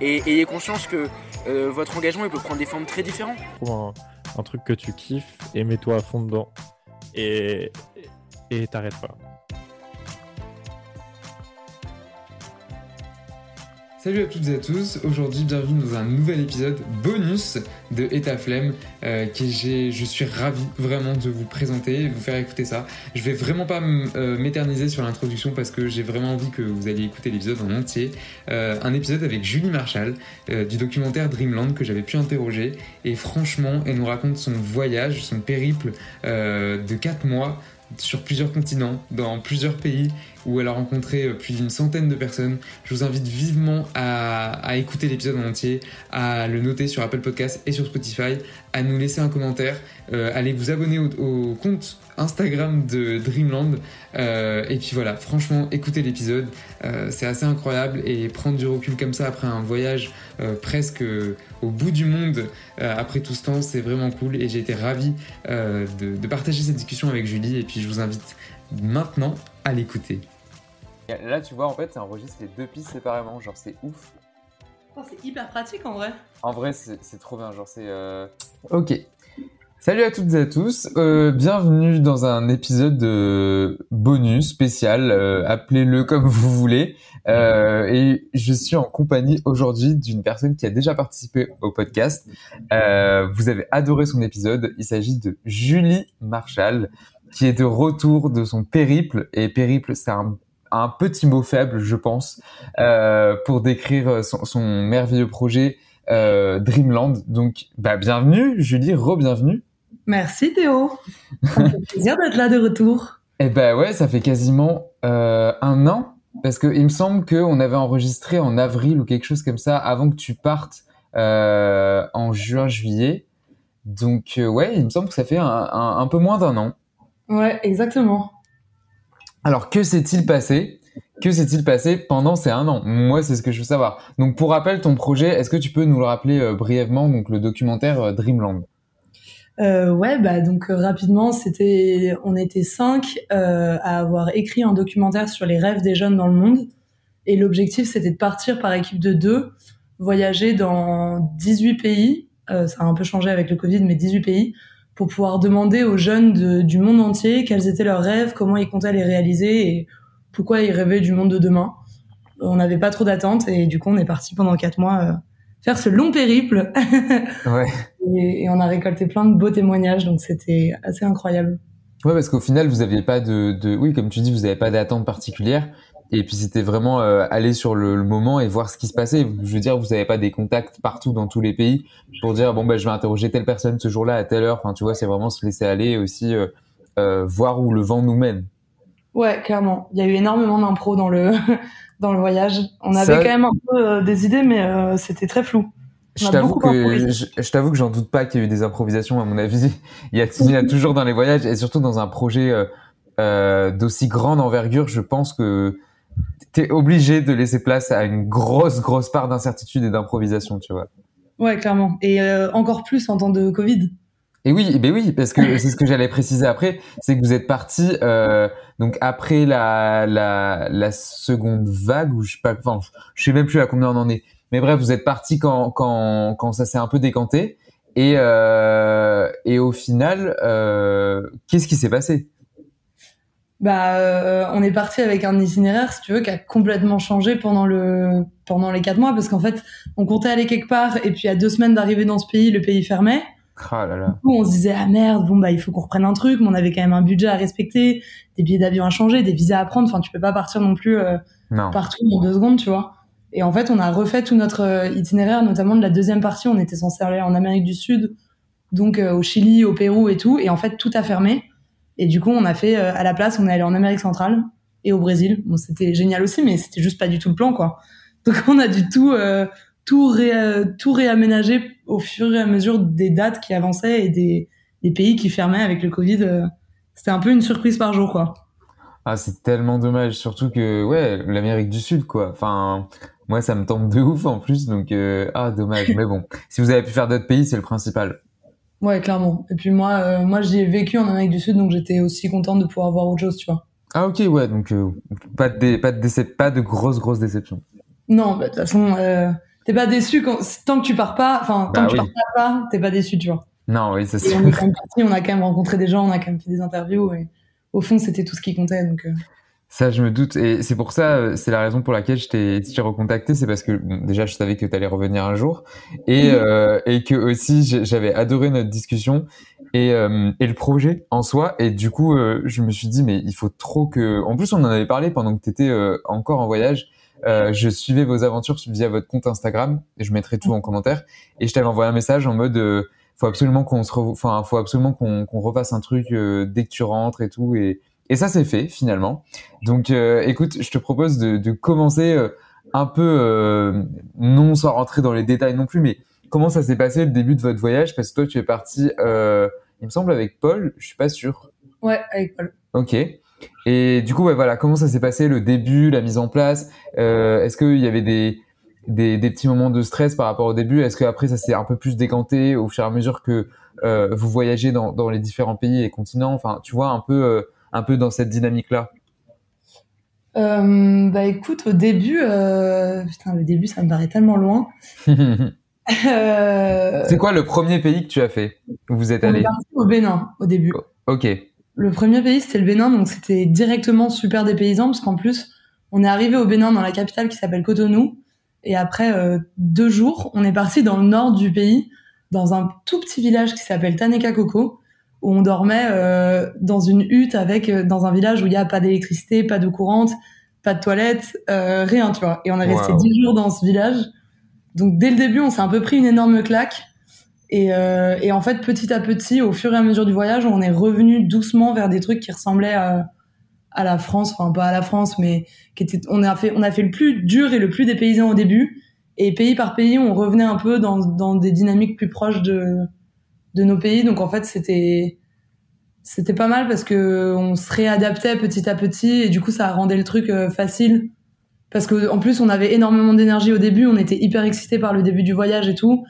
et ayez conscience que euh, votre engagement il peut prendre des formes très différentes. Trouve un, truc que tu kiffes et mets-toi à fond dedans. Et t'arrêtes pas. Salut à toutes et à tous, aujourd'hui bienvenue dans un nouvel épisode bonus de Etaflemme euh, que je suis ravi vraiment de vous présenter, vous faire écouter ça. Je vais vraiment pas euh, m'éterniser sur l'introduction parce que j'ai vraiment envie que vous alliez écouter l'épisode en entier. Euh, un épisode avec Julie Marshall du documentaire Dreamland que j'avais pu interroger et franchement elle nous raconte son voyage, son périple de 4 mois sur plusieurs continents, dans plusieurs pays, où elle a rencontré euh, plus d'une centaine de personnes. Je vous invite vivement à, écouter l'épisode en entier, à le noter sur Apple Podcast et sur Spotify, à nous laisser un commentaire, euh, allez vous abonner au, compte Instagram de Dreamland. Euh, et puis voilà, franchement, écoutez l'épisode, c'est assez incroyable et prendre du recul comme ça après un voyage presque au bout du monde après tout ce temps, c'est vraiment cool et j'ai été ravi de, de partager cette discussion avec Julie et puis je vous invite maintenant à l'écouter. Là, tu vois, en fait, ça enregistre les deux pistes séparément. Genre, c'est ouf. Oh, c'est hyper pratique en vrai. En vrai, c'est trop bien. Genre, c'est. Euh, ok. Salut à toutes et à tous. Euh, bienvenue dans un épisode de bonus spécial. Euh, appelez-le comme vous voulez. et je suis en compagnie aujourd'hui d'une personne qui a déjà participé au podcast. vous avez adoré son épisode. Il s'agit de Julie Marshall qui est de retour de son périple. Et périple, c'est un, petit mot faible, je pense, euh, pour décrire son, son merveilleux projet euh, Dreamland. Donc, bah, bienvenue, Julie, re-bienvenue. Merci Théo. Ça fait plaisir d'être là de retour. Eh ben ouais, ça fait quasiment euh, un an. Parce que il me semble qu'on avait enregistré en avril ou quelque chose comme ça avant que tu partes euh, en juin-juillet. Donc euh, ouais, il me semble que ça fait un, un, un peu moins d'un an. Ouais, exactement. Alors, que s'est-il passé? Que s'est-il passé pendant ces un an? Moi, c'est ce que je veux savoir. Donc, pour rappel, ton projet, est-ce que tu peux nous le rappeler brièvement Donc, le documentaire Dreamland? Euh, ouais, bah donc rapidement, c'était, on était cinq à avoir écrit un documentaire sur les rêves des jeunes dans le monde, et l'objectif c'était de partir par équipe de deux, voyager dans 18 pays. ça a un peu changé avec le Covid, mais 18 pays pour pouvoir demander aux jeunes du monde entier quels étaient leurs rêves, comment ils comptaient les réaliser et pourquoi ils rêvaient du monde de demain. On n'avait pas trop d'attentes et du coup on est parti pendant quatre mois euh, faire ce long périple. ouais. et, on a récolté plein de beaux témoignages donc c'était assez incroyable. Ouais parce qu'au final vous aviez pas de, de, oui comme tu dis vous n'avez pas d'attente particulière et puis c'était vraiment euh, aller sur le, moment et voir ce qui se passait. Je veux dire, vous n'avez pas des contacts partout dans tous les pays pour dire bon ben je vais interroger telle personne ce jour-là à telle heure. Enfin tu vois, c'est vraiment se laisser aller et aussi euh, euh, voir où le vent nous mène. Ouais, clairement. Il y a eu énormément d'impro dans le dans le voyage. On avait quand même un peu des idées, mais c'était très flou. Je t'avoue que je, t'avoue que j'en doute pas qu'il y ait eu des improvisations. À mon avis, il y a, il y a toujours dans les voyages et surtout dans un projet d'aussi grande envergure. Je pense que t'es obligé de laisser place à une grosse, grosse part d'incertitude et d'improvisation, tu vois. Ouais, clairement. Et euh, encore plus en temps de Covid. Et oui, ben oui, parce que c'est ce que j'allais préciser après, c'est que vous êtes parti euh, donc après la, la, seconde vague je sais pas, je sais même plus à combien on en est. Mais bref, vous êtes parti quand quand quand ça s'est un peu décanté et euh, et au final, euh, qu'est-ce qui s'est passé? Bah, on est parti avec un itinéraire, si tu veux, qui a complètement changé pendant le pendant les quatre mois, parce qu'en fait, on comptait aller quelque part, et puis à deux semaines d'arriver dans ce pays, le pays fermait. Ah là là. Du coup, on se disait ah merde, bon bah il faut qu'on reprenne un truc, mais on avait quand même un budget à respecter, des billets d'avion à changer, des visas à prendre. Enfin, tu peux pas partir non plus euh, Non. partout en deux secondes, tu vois. Et en fait, on a refait tout notre euh, itinéraire, notamment de la deuxième partie. On était censé aller en Amérique du Sud, donc euh, au Chili, au Pérou et tout. Et en fait, tout a fermé. Et du coup, on a fait euh, à la place, on est allé en Amérique centrale et au Brésil. Bon, c'était génial aussi, mais c'était juste pas du tout le plan, quoi. Donc, on a du tout, tout, ré, tout réaménager au fur et à mesure des dates qui avançaient et des, des pays qui fermaient avec le Covid. euh, c'était un peu une surprise par jour, quoi. Ah, c'est tellement dommage, surtout que, ouais, l'Amérique du Sud, quoi. Enfin, moi, ça me tente de ouf en plus, donc, euh, ah, dommage. Mais bon, si vous avez pu faire d'autres pays, c'est le principal. Ouais, clairement. Et puis moi, euh, moi, j'y ai vécu en Amérique du Sud, donc j'étais aussi contente de pouvoir voir autre chose, tu vois. Ah, ok, ouais, donc, euh, pas de, pas de pas de grosses, grosses déceptions. Non, bah, de toute façon, t'es pas déçu quand, tant que tu pars pas, enfin, tant Bah que tu pars pas, t'es pas déçu, tu vois. Non, oui, c'est sûr. on est quand même parti, on a quand même rencontré des gens, on a quand même fait des interviews, et au fond, c'était tout ce qui comptait, donc. euh, Ça, je me doute. Et c'est pour ça, euh, c'est la raison pour laquelle je t'ai recontacté. C'est parce que bon, déjà, je savais que tu allais revenir un jour. Et, euh, et que aussi, j'avais adoré notre discussion et, euh, et le projet en soi. Et du coup, euh, je me suis dit, mais il faut trop que... En plus, on en avait parlé pendant que tu étais encore en voyage. Euh, je suivais vos aventures via votre compte Instagram. Et je mettrai tout en commentaire. Et je t'avais envoyé un message en mode... euh, faut absolument qu'on se enfin faut absolument qu'on qu'on refasse un truc euh, dès que tu rentres et tout et et ça c'est fait finalement donc euh, écoute je te propose de, de commencer euh, un peu euh, non sans rentrer dans les détails non plus mais comment ça s'est passé le début de votre voyage? Parce que toi tu es parti euh, il me semble avec Paul je suis pas sûr Ouais, avec Paul. ok et du coup ouais voilà comment ça s'est passé le début la mise en place euh, est-ce qu'il y avait des des, des petits moments de stress par rapport au début? Est-ce qu'après ça s'est un peu plus décanté au fur et à mesure que euh, vous voyagez dans, dans les différents pays et continents? Enfin, tu vois, un peu, euh, un peu dans cette dynamique-là. Bah écoute, au début, putain, le début, ça me paraît tellement loin. C'est quoi le premier pays que tu as fait où vous êtes allé? au Bénin au début. Ok. Le premier pays, c'était le Bénin, donc c'était directement super dépaysant, parce qu'en plus, on est arrivé au Bénin dans la capitale qui s'appelle Cotonou, et après euh, deux jours, on est parti dans le nord du pays, dans un tout petit village qui s'appelle Taneka Koko, où on dormait euh, dans une hutte avec euh, dans un village où il y a pas d'électricité, pas d'eau courante, pas de toilettes, euh, rien, tu vois. Et on est resté Wow. dix jours dans ce village. Donc dès le début, on s'est un peu pris une énorme claque. Et, euh, et en fait, petit à petit, au fur et à mesure du voyage, on est revenu doucement vers des trucs qui ressemblaient à, à la France, enfin pas à la France, mais qui était, on a fait, on a fait le plus dur et le plus dépaysant au début. Et pays par pays, on revenait un peu dans, dans des dynamiques plus proches de, de nos pays. Donc en fait, c'était, c'était pas mal parce que on se réadaptait petit à petit et du coup, ça rendait le truc euh, facile. Parce que en plus, on avait énormément d'énergie au début, on était hyper excités par le début du voyage et tout.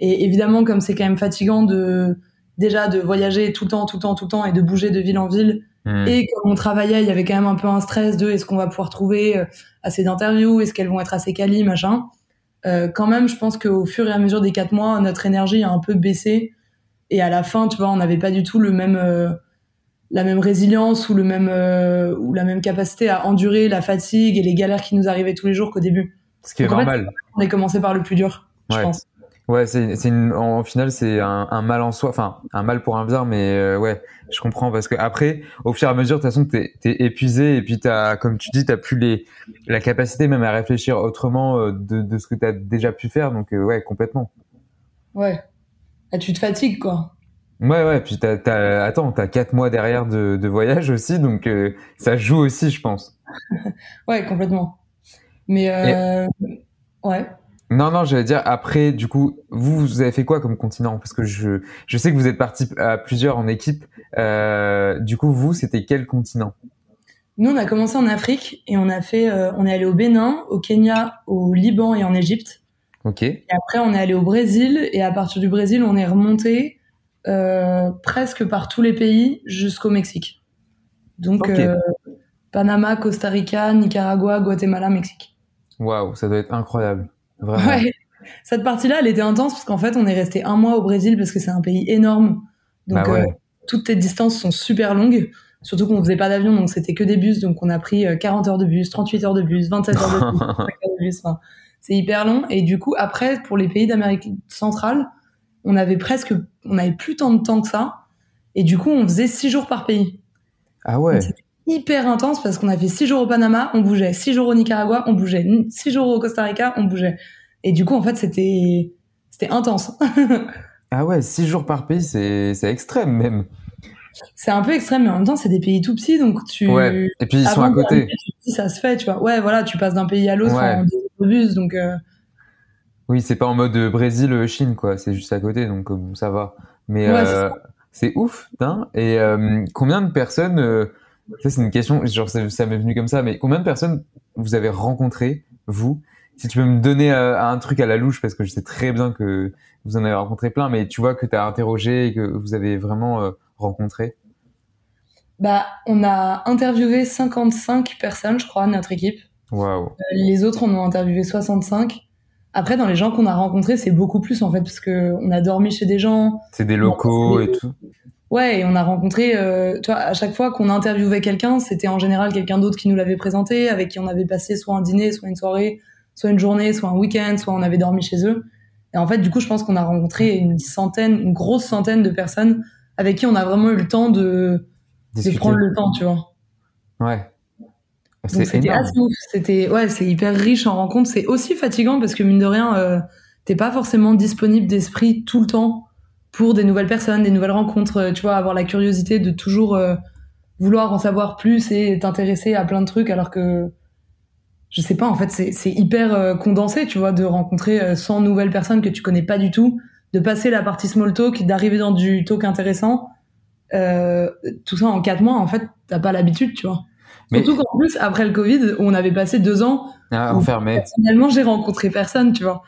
Et évidemment, comme c'est quand même fatigant de déjà de voyager tout le temps, tout le temps, tout le temps et de bouger de ville en ville. Hmm. Et comme on travaillait, il y avait quand même un peu un stress de est-ce qu'on va pouvoir trouver euh, assez d'interviews, est-ce qu'elles vont être assez quali, machin. Euh, quand même, je pense qu'au fur et à mesure des quatre mois, notre énergie a un peu baissé. Et à la fin, tu vois, on n'avait pas du tout le même, euh, la même résilience ou le même, euh, ou la même capacité à endurer la fatigue et les galères qui nous arrivaient tous les jours qu'au début. Ce qui est Donc, en fait, normal. on est commencé par le plus dur, je pense. Ouais, c'est, c'est une, en final, c'est un, un mal en soi, enfin, un mal pour un bien, mais euh, ouais, je comprends parce que après, au fur et à mesure, de toute façon, t'es, t'es épuisé et puis t'as, comme tu dis, t'as plus les, la capacité même à réfléchir autrement euh, de, de ce que t'as déjà pu faire, donc euh, ouais, complètement. Ouais. Ah, tu te fatigues, quoi. Ouais, ouais, puis t'as, t'as, attends, t'as quatre mois derrière de, de voyage aussi, donc euh, ça joue aussi, je pense. Ouais, complètement. Mais euh, ouais. Non, non, j'allais dire après, du coup, vous, vous avez fait quoi comme continent? Parce que je, je sais que vous êtes partis à plusieurs en équipe. Euh, du coup, vous, c'était quel continent? Nous, on a commencé en Afrique et on a fait, euh, on est allé au Bénin, au Kenya, au Liban et en Égypte. Ok. Et après, on est allé au Brésil et à partir du Brésil, on est remonté euh, presque par tous les pays jusqu'au Mexique. Donc, Panama, Costa Rica, Nicaragua, Guatemala, Mexique. Waouh, ça doit être incroyable. Vraiment. Ouais. Cette partie-là, elle était intense parce qu'en fait, on est resté un mois au Brésil parce que c'est un pays énorme. Donc, Bah ouais. euh, toutes les distances sont super longues. Surtout qu'on faisait pas d'avion, donc c'était que des bus. Donc, on a pris euh, 40 heures de bus, 38 heures de bus, 27 heures de bus, 25 heures de bus. Enfin, c'est hyper long. Et du coup, après, pour les pays d'Amérique centrale, on avait presque, on avait plus tant de temps que ça. Et du coup, on faisait six jours par pays. Ah ouais. Hyper intense parce qu'on a fait six jours au Panama, on bougeait. Six jours au Nicaragua, on bougeait. Six jours au Costa Rica, on bougeait. Et du coup, en fait, c'était, c'était intense. Ah ouais, six jours par pays, c'est c'est extrême même. c'est un peu extrême, mais en même temps, c'est des pays tout petits, donc tu. Ouais. Et puis ils sont à côté. dis, ça se fait, tu vois. Ouais, voilà, tu passes d'un pays à l'autre Ouais. en autobus, donc. euh, Oui, c'est pas en mode Brésil-Chine, quoi. C'est juste à côté, donc euh, ça va. Mais Ouais, c'est euh, c'est ouf, putain. Et euh, combien de personnes, euh, ça c'est une question, genre ça, ça m'est venu comme ça, mais combien de personnes vous avez rencontré, vous? Si tu peux me donner euh, un truc à la louche, parce que je sais très bien que vous en avez rencontré plein, mais tu vois que tu as interrogé et que vous avez vraiment euh, rencontré? Bah, on a interviewé 55 personnes, je crois, notre équipe. Waouh. Euh, Les autres, on en a interviewé 65. Après, dans les gens qu'on a rencontrés, c'est beaucoup plus en fait, parce que on a dormi chez des gens. C'est des locaux et tout. Ouais, et on a rencontré, euh, tu vois, à chaque fois qu'on interviewait quelqu'un, c'était en général quelqu'un d'autre qui nous l'avait présenté, avec qui on avait passé soit un dîner, soit une soirée, soit une journée, soit un week-end, soit on avait dormi chez eux. Et en fait, du coup, je pense qu'on a rencontré une centaine, une grosse centaine de personnes avec qui on a vraiment eu le temps de, prendre le temps, tu vois. Ouais. C'était énorme. assez ouf. C'était ouais, c'est hyper riche en rencontres. C'est aussi fatigant parce que mine de rien, euh, t'es pas forcément disponible d'esprit tout le temps pour des nouvelles personnes, des nouvelles rencontres. euh, Tu vois, avoir la curiosité de toujours euh, vouloir en savoir plus et t'intéresser à plein de trucs, alors que je sais pas. En fait, c'est hyper euh, condensé, tu vois, de rencontrer euh, 100 nouvelles personnes que tu connais pas du tout, de passer la partie small talk, d'arriver dans du talk intéressant. Euh, tout ça en quatre mois, en fait, t'as pas l'habitude, tu vois. Mais- Surtout qu'en plus, après le Covid, on avait passé deux ans, Ah, où enfermé. Finalement, j'ai rencontré personne, tu vois.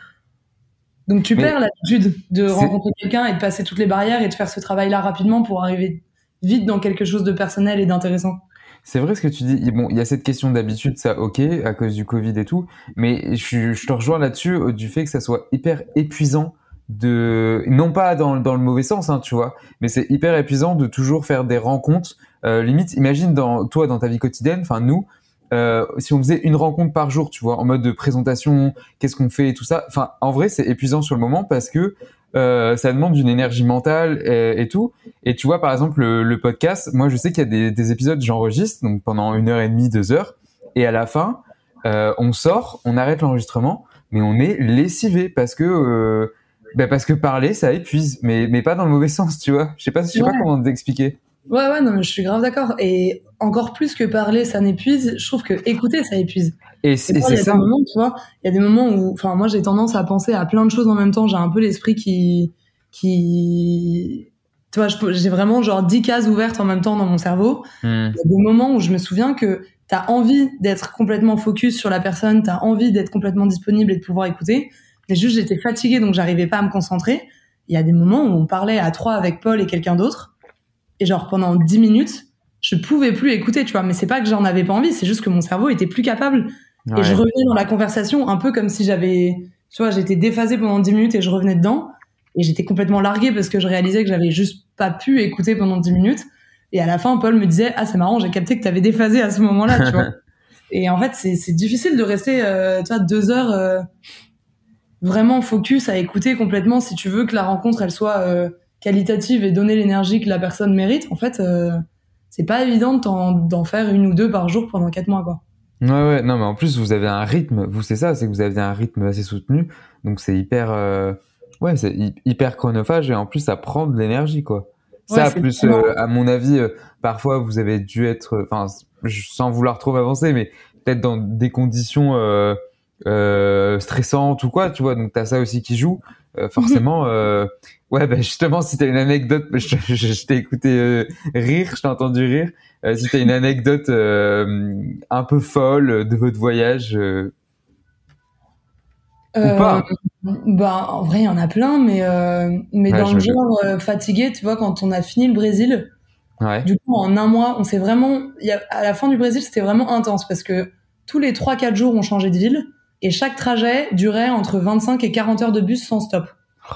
Donc tu Mais- perds l'habitude de rencontrer quelqu'un et de passer toutes les barrières et de faire ce travail-là rapidement pour arriver vite dans quelque chose de personnel et d'intéressant. C'est vrai ce que tu dis. Bon, il y a cette question d'habitude, ça, ok, à cause du Covid et tout. Mais je, je te rejoins là-dessus euh, du fait que ça soit hyper épuisant de, non pas dans, dans le mauvais sens, hein, tu vois, mais c'est hyper épuisant de toujours faire des rencontres. Euh, limite, imagine dans toi, dans ta vie quotidienne, enfin nous, euh, si on faisait une rencontre par jour, tu vois, en mode de présentation, qu'est-ce qu'on fait et tout ça. Enfin, en vrai, c'est épuisant sur le moment parce que euh, ça demande une énergie mentale et, et tout. Et tu vois, par exemple, le, le podcast, moi, je sais qu'il y a des, des épisodes j'enregistre, donc pendant une heure et demie, deux heures, et à la fin, euh, on sort, on arrête l'enregistrement, mais on est lessivé parce que euh, bah parce que parler, ça épuise, mais mais pas dans le mauvais sens, tu vois. Je sais pas, je sais pas comment t'expliquer. Ouais, ouais, non, mais je suis grave d'accord. Et encore plus que parler, ça n'épuise, je trouve que écouter, ça épuise. Et c'est il ça. moments, tu vois, il y a des moments où, enfin, moi, j'ai tendance à penser à plein de choses en même temps. J'ai un peu l'esprit qui, qui, tu vois, j'ai vraiment genre 10 cases ouvertes en même temps dans mon cerveau. Hmm. Il y a des moments où je me souviens que t'as envie d'être complètement focus sur la personne, t'as envie d'être complètement disponible et de pouvoir écouter. Mais juste, j'étais fatiguée, donc j'arrivais pas à me concentrer. Il y a des moments où on parlait à trois avec Paul et quelqu'un d'autre. Et genre, pendant 10 minutes, je pouvais plus écouter, tu vois. Mais c'est pas que j'en avais pas envie, c'est juste que mon cerveau était plus capable. Et je revenais dans la conversation un peu comme si j'avais, tu vois, j'étais déphasée pendant 10 minutes et je revenais dedans. Et j'étais complètement larguée parce que je réalisais que j'avais juste pas pu écouter pendant 10 minutes. Et à la fin, Paul me disait, ah, c'est marrant, j'ai capté que t'avais déphasé à ce moment-là, tu vois. Et en fait, c'est, c'est difficile de rester, euh, tu vois, deux heures, euh, vraiment focus à écouter complètement si tu veux que la rencontre, elle soit, euh, qualitative et donner l'énergie que la personne mérite. En fait, euh, c'est pas évident d'en faire une ou deux par jour pendant quatre mois, quoi. Ouais, ouais, non, mais en plus, vous avez un rythme, vous, c'est ça, c'est que vous avez un rythme assez soutenu, donc c'est hyper, euh, ouais, c'est hy- hyper chronophage et en plus, ça prend de l'énergie, quoi. Ouais, ça, plus, euh, à mon avis, euh, parfois, vous avez dû être, enfin, sans vouloir trop avancer, mais peut-être dans des conditions euh, stressantes ou quoi, tu vois, donc t'as ça aussi qui joue. Euh, forcément, euh, ouais, bah justement, si t'as une anecdote, je, je- je t'ai écouté euh, rire, je t'ai entendu rire. Si t'as une anecdote un peu folle de votre voyage, Ou pas. bah, en vrai, il y en a plein, mais, mais Ouais, dans le genre fatigué, tu vois, quand on a fini le Brésil, ouais, du coup, en un mois, on s'est vraiment. Y a, à la fin du Brésil, c'était vraiment intense parce que tous les 3-4 jours, on changeait de ville et chaque trajet durait entre 25 et 40 heures de bus sans stop.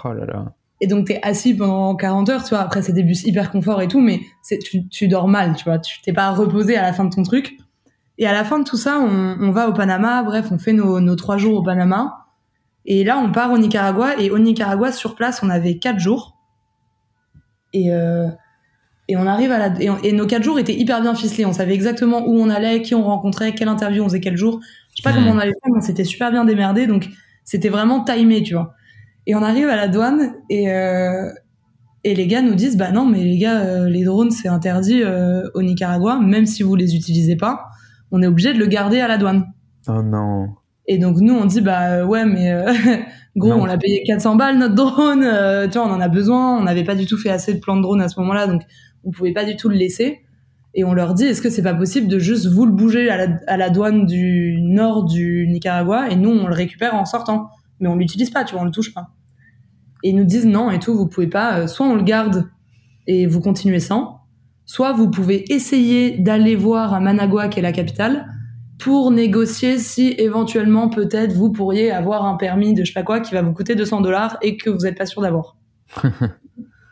oh là là, Et donc, t'es assis pendant 40 heures, tu vois. Après, c'est des bus hyper confort et tout, mais tu, tu dors mal, tu vois. Tu t'es pas reposé à la fin de ton truc. Et à la fin de tout ça, on, on va au Panama. Bref, on fait nos, nos trois jours au Panama. Et là, on part au Nicaragua. Et au Nicaragua, sur place, on avait quatre jours. Et, euh, et on arrive à la. Et, on- et nos quatre jours étaient hyper bien ficelés. On savait exactement où on allait, qui on rencontrait, quelle interview on faisait quel jour. Je sais pas Hmm. comment on allait faire, mais on s'était super bien démerdé. Donc, c'était vraiment timé, tu vois. Et on arrive à la douane et, euh, et les gars nous disent bah non, mais les gars, euh, les drones, c'est interdit euh, au Nicaragua, même si vous les utilisez pas. On est obligé de le garder à la douane. Oh non. Et donc nous on dit bah euh, ouais mais euh, gros Non. on l'a payé 400 balles notre drone, euh, tu vois on en a besoin, on n'avait pas du tout fait assez de plans de drone à ce moment-là donc on pouvait pas du tout le laisser. Et on leur dit est-ce que c'est pas possible de juste vous le bouger à la, à la douane du nord du Nicaragua et nous on le récupère en sortant, mais on l'utilise pas, tu vois on le touche pas. Et ils nous disent non et tout vous pouvez pas, euh, soit on le garde et vous continuez sans, soit vous pouvez essayer d'aller voir à Managua qui est la capitale pour négocier si éventuellement peut-être vous pourriez avoir un permis de je sais pas quoi qui va vous coûter 200 dollars et que vous n'êtes pas sûr d'avoir.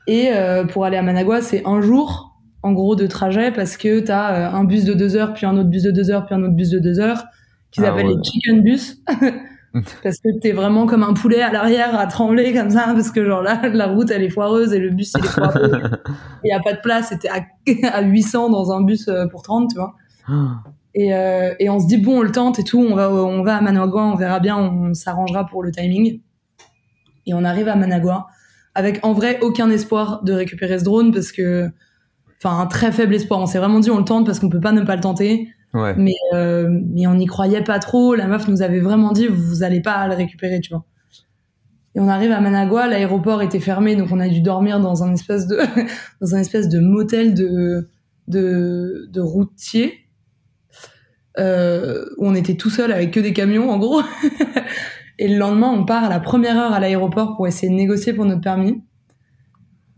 et euh, pour aller à Managua, c'est un jour en gros de trajet parce que tu as un bus de deux heures, puis un autre bus de deux heures, puis un autre bus de deux heures, qu'ils Ah appellent ouais. les chicken bus. parce que t'es vraiment comme un poulet à l'arrière à trembler comme ça parce que genre là la route elle est foireuse et le bus il est foireux il y a pas de place t'es à, à 800 dans un bus euh, pour 30 tu vois et, euh, et on se dit bon on le tente et tout on va on va à Managua on verra bien on s'arrangera pour le timing et on arrive à Managua avec en vrai aucun espoir de récupérer ce drone parce que enfin un très faible espoir. On s'est vraiment dit on le tente parce qu'on peut pas ne pas le tenter. Ouais. mais euh, mais on n'y croyait pas trop. La meuf nous avait vraiment dit vous allez pas le récupérer tu vois. Et on arrive à Managua l'aéroport était fermé donc on a dû dormir dans un espèce de dans un espèce de motel de de, de routier euh, où on était tout seul avec que des camions en gros. Et le lendemain on part à la première heure à l'aéroport pour essayer de négocier pour notre permis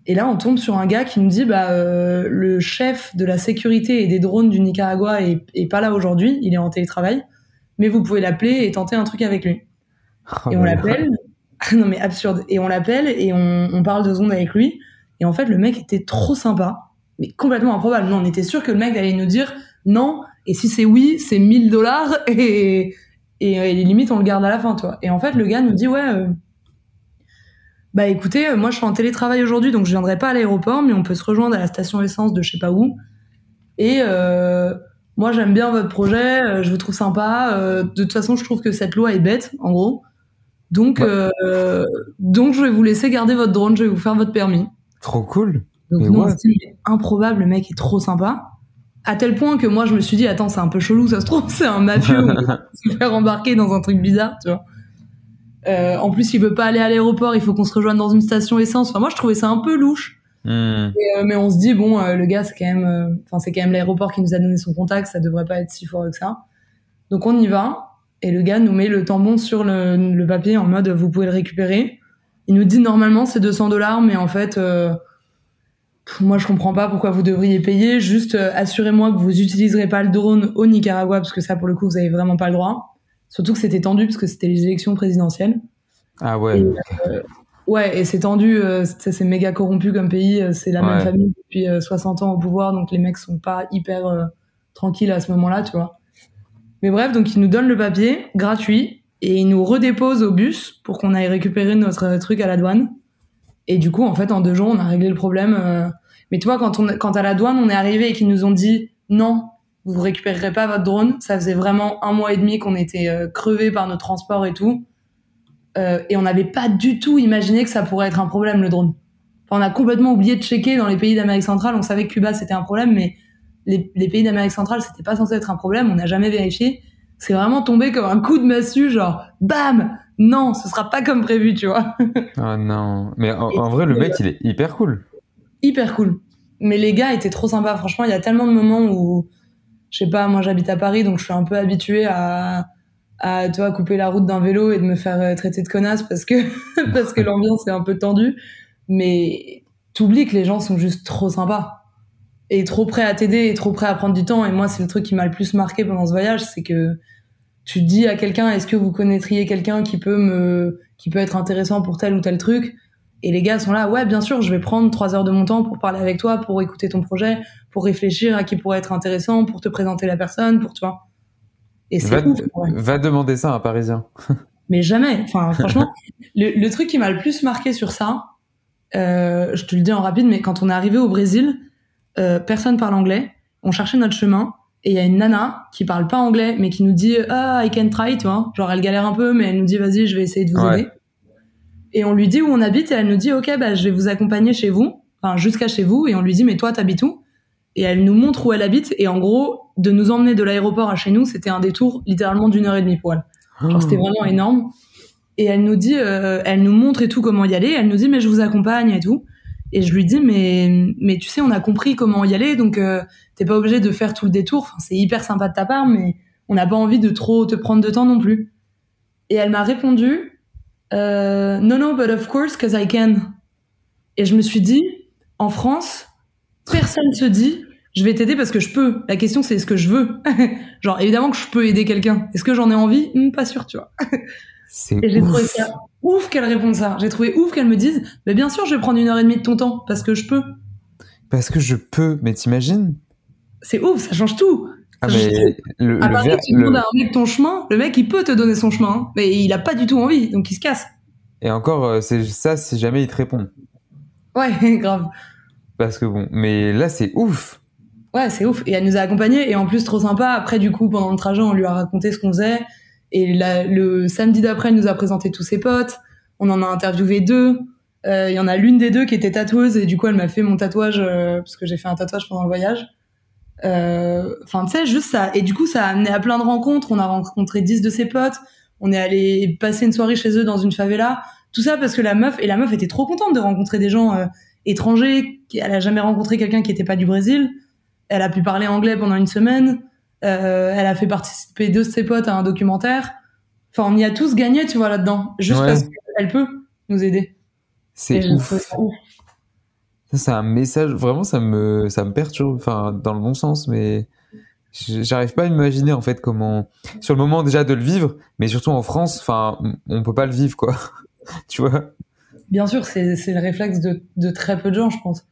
et là, on tombe sur un gars qui nous dit bah euh, le chef de la sécurité et des drones du Nicaragua est, est pas là aujourd'hui, il est en télétravail, mais vous pouvez l'appeler et tenter un truc avec lui. Oh et on l'appelle, non mais absurde, et on l'appelle et on, on parle deux secondes avec lui. Et en fait, le mec était trop sympa, mais complètement improbable. Non, on était sûr que le mec allait nous dire non, et si c'est oui, c'est 1000 dollars et, et, et limite on le garde à la fin, toi. Et en fait, le gars nous dit ouais. euh, bah écoutez, euh, moi je suis en télétravail aujourd'hui, donc je viendrai pas à l'aéroport, mais on peut se rejoindre à la station essence de je sais pas où. Et euh, moi j'aime bien votre projet, euh, je vous trouve sympa. de toute façon, je trouve que cette loi est bête, en gros. Donc, euh, donc je vais vous laisser garder votre drone, je vais vous faire votre permis. Trop cool. Donc Mais nous, ouais. dit, improbable, le mec est trop sympa. À tel point que moi, je me suis dit, attends, c'est un peu chelou, ça se trouve, c'est un mafieux, on va se faire embarquer dans un truc bizarre, tu vois. Euh, en plus, il veut pas aller à l'aéroport, il faut qu'on se rejoigne dans une station essence. Enfin, moi, je trouvais ça un peu louche. Hmm. Et, euh, mais on se dit, bon, euh, le gars, c'est quand même, enfin, c'est quand même l'aéroport qui nous a donné son contact, ça devrait pas être si fort que ça. Donc on y va, et le gars nous met le tampon sur le, le papier en mode, vous pouvez le récupérer. Il nous dit normalement c'est 200 dollars, mais en fait, pff, moi je comprends pas pourquoi vous devriez payer. Juste assurez-moi que vous utiliserez pas le drone au Nicaragua, parce que ça pour le coup vous avez vraiment pas le droit. Surtout que c'était tendu parce que c'était les élections présidentielles. Ah ouais. Et, euh, ouais, et c'est tendu, euh, c'est méga corrompu comme pays, euh, c'est la Ouais. même famille depuis euh, 60 ans au pouvoir, donc les mecs sont pas hyper euh, tranquilles à ce moment-là, tu vois. Mais bref, donc ils nous donnent le papier gratuit et ils nous redéposent au bus pour qu'on aille récupérer notre euh, truc à la douane. Et du coup, en fait, en deux jours, on a réglé le problème. euh. Mais tu vois, quand, on, quand à la douane, on est arrivé et qu'ils nous ont dit non, vous récupérerez pas votre drone, ça faisait vraiment un mois et demi qu'on était euh, crevés par nos transports et tout. Euh, et on n'avait pas du tout imaginé que ça pourrait être un problème, le drone. Enfin, on a complètement oublié de checker dans les pays d'Amérique centrale. On savait que Cuba, c'était un problème, mais les, les pays d'Amérique centrale, c'était pas censé être un problème. On n'a jamais vérifié. C'est vraiment tombé comme un coup de massue, genre, bam! Non, ce sera pas comme prévu, tu vois. Oh non. Mais en, en vrai, le mec, il est hyper cool. hyper cool. Mais les gars étaient trop sympas. Franchement, il y a tellement de moments où, je sais pas, moi j'habite à Paris, donc je suis un peu habituée à, à tu vois, couper la route d'un vélo et de me faire euh, traiter de connasse parce que, parce que l'ambiance est un peu tendue. Mais t'oublies que les gens sont juste trop sympas. Et trop prêts à t'aider et trop prêts à prendre du temps. Et moi, c'est le truc qui m'a le plus marqué pendant ce voyage, c'est que tu dis à quelqu'un, est-ce que vous connaîtriez quelqu'un qui peut me, qui peut être intéressant pour tel ou tel truc? Et les gars sont là, ouais, bien sûr, je vais prendre trois heures de mon temps pour parler avec toi, pour écouter ton projet, pour réfléchir à qui pourrait être intéressant, pour te présenter la personne, pour toi. Et c'est Va, ouf. ouais. va demander ça à un Parisien. Mais jamais. Enfin, franchement, le, le truc qui m'a le plus marqué sur ça, euh, je te le dis en rapide, mais quand on est arrivé au Brésil, euh, personne parle anglais. On cherchait notre chemin et il y a une nana qui parle pas anglais, mais qui nous dit ah I can try, tu vois. Genre elle galère un peu, mais elle nous dit vas-y, je vais essayer de vous Ouais. aider. Et on lui dit où on habite et elle nous dit ok bah je vais vous accompagner chez vous, enfin jusqu'à chez vous. Et on lui dit mais toi t'habites où? Et elle nous montre où elle habite et en gros de nous emmener de l'aéroport à chez nous, c'était un détour littéralement d'une heure et demie pour elle. Genre c'était vraiment énorme. Et elle nous dit, euh, elle nous montre et tout comment y aller. Elle nous dit mais je vous accompagne et tout. Et je lui dis mais mais tu sais on a compris comment y aller donc euh, t'es pas obligé de faire tout le détour. Enfin, c'est hyper sympa de ta part mais on n'a pas envie de trop te prendre de temps non plus. Et elle m'a répondu euh, no no but of course cause I can. Et je me suis dit en France personne se dit je vais t'aider parce que je peux. La question c'est est-ce que je veux? Genre évidemment que je peux aider quelqu'un. Est-ce que j'en ai envie? Hmm, Pas sûr tu vois. C'est Et j'ai trouvé ça ouf qu'elle réponde ça. J'ai trouvé ouf qu'elle me dise, mais bien sûr, je vais prendre une heure et demie de ton temps parce que je peux. Parce que je peux, mais t'imagines? C'est ouf, ça change tout. Ah, mais le, À le Paris, ver- tu demandes le- à un mec ton chemin, le mec il peut te donner son chemin, hein, mais il a pas du tout envie, donc il se casse. Et encore, euh, c'est ça si jamais il te répond. Ouais, grave. Parce que bon, mais là c'est ouf. Ouais, c'est ouf. Et elle nous a accompagnés, et en plus, trop sympa. Après, du coup, pendant le trajet, on lui a raconté ce qu'on faisait. Et la- le samedi d'après, elle nous a présenté tous ses potes. On en a interviewé deux. Euh, Il y en a l'une des deux qui était tatoueuse, et du coup, elle m'a fait mon tatouage, euh, parce que j'ai fait un tatouage pendant le voyage. Euh, Enfin, tu sais, juste ça. Et du coup, ça a amené à plein de rencontres. On a rencontré 10 de ses potes. On est allé passer une soirée chez eux dans une favela. Tout ça parce que la meuf, et la meuf était trop contente de rencontrer des gens euh, étrangers. Elle a jamais rencontré quelqu'un qui était pas du Brésil. Elle a pu parler anglais pendant une semaine. Euh, elle a fait participer deux de ses potes à un documentaire. Enfin, on y a tous gagné, tu vois, là-dedans. Juste Ouais. parce qu'elle peut nous aider. C'est ouf. ouf. C'est un message, vraiment, ça me, ça me perturbe, enfin, dans le bon sens, mais j'arrive pas à imaginer, en fait, comment, sur le moment déjà de le vivre, mais surtout en France, enfin, on peut pas le vivre, quoi. tu vois? Bien sûr, c'est le réflexe de, de très peu de gens, je pense.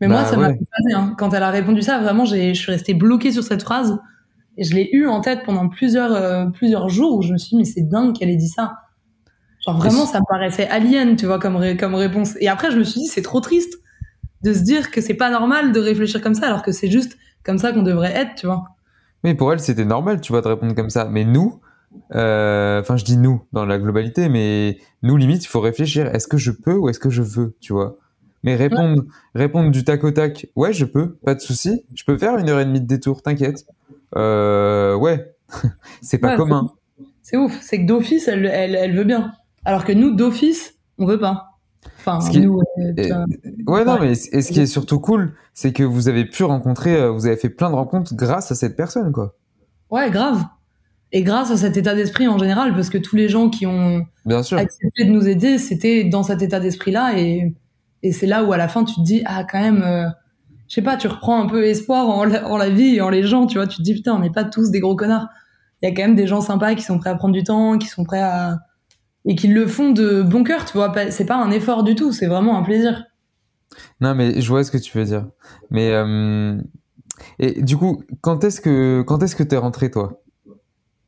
Mais Bah moi, ça m'a ouais. passer, hein. Quand elle a répondu ça, vraiment, je suis restée bloquée sur cette phrase. Et je l'ai eu en tête pendant plusieurs, euh, plusieurs jours où je me suis dit, mais c'est dingue qu'elle ait dit ça. Genre vraiment, ça me paraissait alien, tu vois, comme, ré- comme réponse. Et après, je me suis dit, c'est trop triste de se dire que c'est pas normal de réfléchir comme ça, alors que c'est juste comme ça qu'on devrait être, tu vois. Mais pour elle, c'était normal, tu vois, de répondre comme ça. Mais nous, euh, enfin, je dis nous dans la globalité, mais nous, limite, il faut réfléchir. Est-ce que je peux ou est-ce que je veux, tu vois? Mais répondre, répondre du tac au tac, ouais, je peux, pas de souci. Je peux faire une heure et demie de détour, t'inquiète. Euh, ouais, c'est pas Ouais, commun. C'est ouf, c'est que d'office, elle, elle, elle veut bien. Alors que nous, d'office, on veut pas. Enfin, Ce qui- nous, euh, ouais, non, mais et ce qui est surtout cool, c'est que vous avez pu rencontrer, euh, vous avez fait plein de rencontres grâce à cette personne, quoi. Ouais, grave. Et grâce à cet état d'esprit en général, parce que tous les gens qui ont Bien sûr. accepté de nous aider, c'était dans cet état d'esprit-là. Et, et c'est là où à la fin, tu te dis, ah, quand même, euh, je sais pas, tu reprends un peu espoir en la, en la vie et en les gens, tu vois. Tu te dis, putain, on n'est pas tous des gros connards. Il y a quand même des gens sympas qui sont prêts à prendre du temps, qui sont prêts à. Et qui le font de bon cœur, tu vois. C'est pas un effort du tout, c'est vraiment un plaisir. Non, mais je vois ce que tu veux dire. Mais euh, et du coup, quand est-ce que quand est-ce que t'es rentré toi?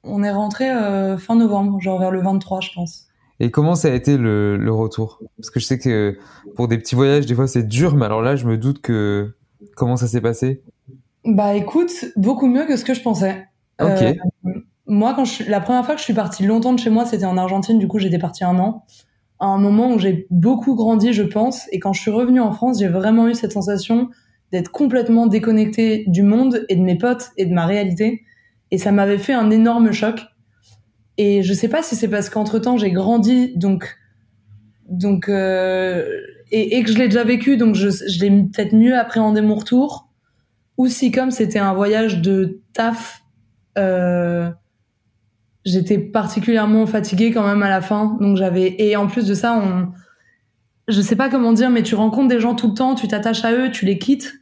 On est rentré euh, fin novembre, genre vers le 23, je pense. Et comment ça a été le, le retour? Parce que je sais que pour des petits voyages, des fois c'est dur, mais alors là, je me doute que comment ça s'est passé? Bah écoute, beaucoup mieux que ce que je pensais. Ok. Euh, moi, quand je, la première fois que je suis partie longtemps de chez moi, c'était en Argentine. Du coup, j'étais partie un an. À un moment où j'ai beaucoup grandi, je pense. Et quand je suis revenue en France, j'ai vraiment eu cette sensation d'être complètement déconnectée du monde et de mes potes et de ma réalité. Et ça m'avait fait un énorme choc. Et je sais pas si c'est parce qu'entre temps j'ai grandi, donc donc euh, et, et que je l'ai déjà vécu, donc je, je l'ai peut-être mieux appréhendé mon retour, ou si comme c'était un voyage de taf, euh, j'étais particulièrement fatiguée quand même à la fin, donc j'avais et en plus de ça, on, je sais pas comment dire, mais tu rencontres des gens tout le temps, tu t'attaches à eux, tu les quittes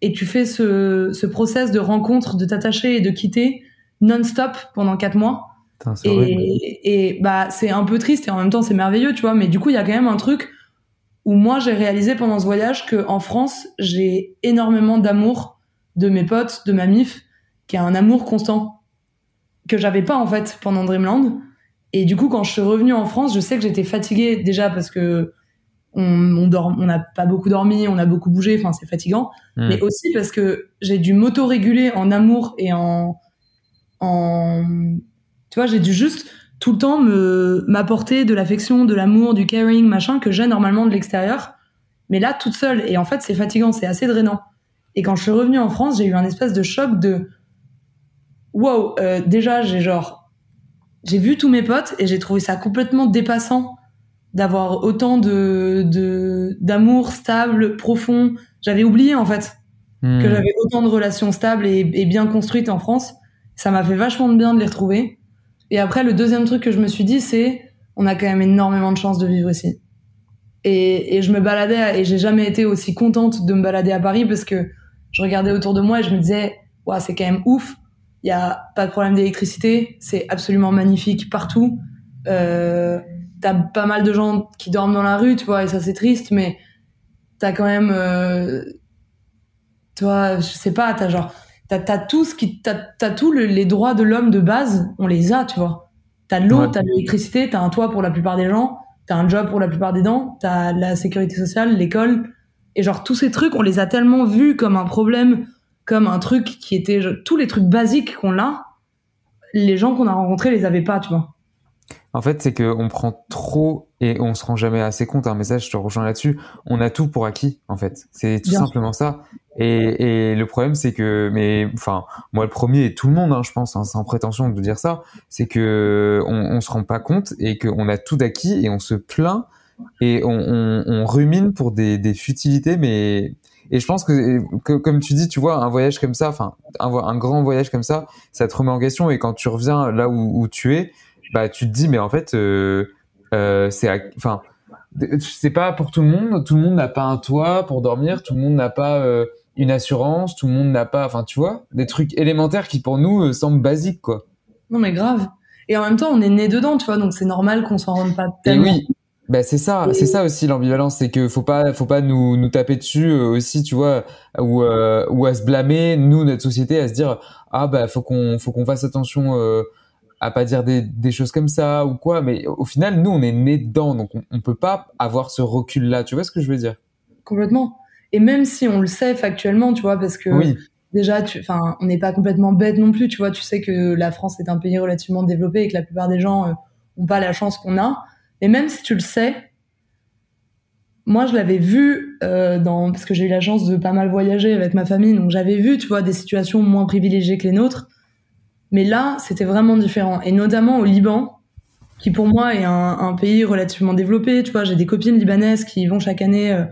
et tu fais ce, ce process de rencontre, de t'attacher et de quitter non-stop pendant quatre mois. Putain, c'est horrible. Et, et bah c'est un peu triste et en même temps c'est merveilleux, tu vois. Mais du coup il y a quand même un truc où moi j'ai réalisé pendant ce voyage que en France j'ai énormément d'amour de mes potes, de ma mif, qui a un amour constant que j'avais pas en fait pendant Dreamland. Et du coup, quand je suis revenue en France, je sais que j'étais fatiguée déjà parce que on, on dort, on n'a pas beaucoup dormi, on a beaucoup bougé, enfin c'est fatigant, Hmm. mais aussi parce que j'ai dû m'auto-réguler en amour et en, en, tu vois, j'ai dû juste tout le temps me m'apporter de l'affection, de l'amour, du caring, machin que j'ai normalement de l'extérieur, mais là toute seule. Et en fait, c'est fatigant, c'est assez drainant. Et quand je suis revenue en France, j'ai eu un espèce de choc de, wow, euh, déjà j'ai genre, j'ai vu tous mes potes et j'ai trouvé ça complètement dépassant d'avoir autant de de- d'amour stable, profond. J'avais oublié en fait Hmm. que j'avais autant de relations stables et, et bien construites en France. Ça m'a fait vachement de bien de les retrouver. Et après, le deuxième truc que je me suis dit, c'est on a quand même énormément de chance de vivre ici. Et, et je me baladais et j'ai jamais été aussi contente de me balader à Paris parce que je regardais autour de moi et je me disais, ouais, c'est quand même ouf. Il y a pas de problème d'électricité, c'est absolument magnifique partout. Euh, t'as pas mal de gens qui dorment dans la rue, tu vois, et ça c'est triste, mais t'as quand même, euh, toi, je sais pas, t'as genre, t'as, t'as tout ce qui, t'as, t'as tous le- les droits de l'homme de base, on les a, tu vois. T'as de l'eau, Ouais. t'as de l'électricité, t'as un toit pour la plupart des gens, t'as un job pour la plupart des dents, t'as la sécurité sociale, l'école, et genre tous ces trucs, on les a tellement vus comme un problème, comme un truc qui était, tous les trucs basiques qu'on a, les gens qu'on a rencontrés les avaient pas, tu vois. En fait, c'est qu'on prend trop et on se rend jamais assez compte. Un message, je te rejoins là-dessus. On a tout pour acquis, en fait. C'est tout Bien simplement ça. Et, et le problème, c'est que, mais enfin, moi le premier et tout le monde, hein, je pense, hein, sans prétention de dire ça, c'est que on, on se rend pas compte et qu'on a tout d'acquis et on se plaint et on, on, on rumine pour des, des futilités, mais et je pense que, que, comme tu dis, tu vois, un voyage comme ça, enfin, un, grand voyage comme ça, ça te remet en question. Et quand tu reviens là où, où tu es, bah tu te dis mais en fait euh, euh, c'est enfin c'est pas pour tout le monde. Tout le monde n'a pas un toit pour dormir. Tout le monde n'a pas euh, une assurance. Tout le monde n'a pas enfin tu vois des trucs élémentaires qui pour nous euh, semblent basiques quoi. Non, mais grave. Et en même temps, on est né dedans, tu vois, donc c'est normal qu'on s'en rende pas et tellement. oui bah c'est ça c'est ça aussi l'ambivalence c'est que faut pas faut pas nous nous taper dessus euh, aussi tu vois ou euh, ou à se blâmer nous notre société à se dire ah bah faut qu'on faut qu'on fasse attention euh, à pas dire des, des choses comme ça ou quoi mais au final nous on est né dedans donc on, on peut pas avoir ce recul là tu vois ce que je veux dire? Complètement. Et même si on le sait factuellement, tu vois, parce que Oui. déjà, enfin, on n'est pas complètement bête non plus, tu vois. Tu sais que la France est un pays relativement développé et que la plupart des gens euh, ont pas la chance qu'on a. Mais même si tu le sais, moi, je l'avais vu euh, dans parce que j'ai eu la chance de pas mal voyager avec ma famille, donc j'avais vu, tu vois, des situations moins privilégiées que les nôtres. Mais là, c'était vraiment différent, et notamment au Liban, qui pour moi est un, un pays relativement développé. Tu vois, j'ai des copines libanaises qui y vont chaque année euh,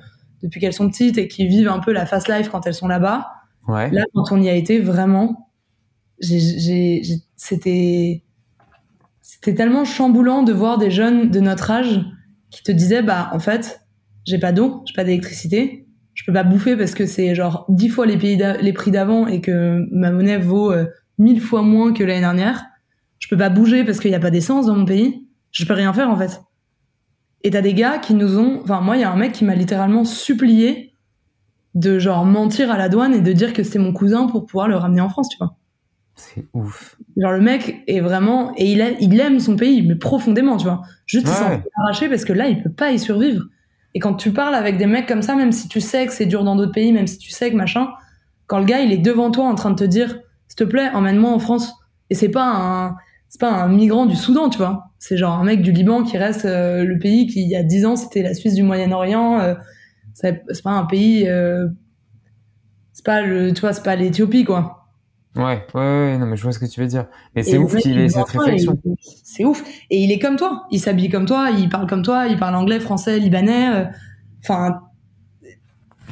depuis qu'elles sont petites et qui vivent un peu la fast life quand elles sont là-bas. ouais Là, quand on y a été, vraiment, c'était c'était tellement chamboulant de voir des jeunes de notre âge qui te disaient, bah, en fait, j'ai pas d'eau, j'ai pas d'électricité, je peux pas bouffer parce que c'est genre dix fois les, prix d'avant et que ma monnaie vaut euh, mille fois moins que l'année dernière. Je peux pas bouger parce qu'il y a pas d'essence dans mon pays. Je peux rien faire, en fait. Et t'as des gars qui nous ont, enfin, moi, il y a un mec qui m'a littéralement supplié de genre mentir à la douane et de dire que c'était mon cousin pour pouvoir le ramener en France, tu vois. C'est ouf Genre le mec est vraiment et il, a- il aime son pays mais profondément, tu vois. Juste il s'en Ouais. fait arracher parce que là il peut pas y survivre. Et quand tu parles avec des mecs comme ça, même si tu sais que c'est dur dans d'autres pays, même si tu sais que machin, quand le gars il est devant toi en train de te dire s'il te plaît emmène-moi en France et c'est pas un c'est pas un migrant du Soudan, tu vois. C'est genre un mec du Liban qui reste euh, le pays qui il y a 10 ans c'était la Suisse du Moyen-Orient. euh, c'est c'est pas un pays euh, c'est pas le tu vois c'est pas l'Éthiopie quoi. Ouais, ouais ouais non mais je vois ce que tu veux dire mais Et c'est ouf qu'il il ait cette réflexion C'est ouf. Et il est comme toi. Il s'habille comme toi, il parle comme toi, il parle anglais, français, libanais. euh, Enfin,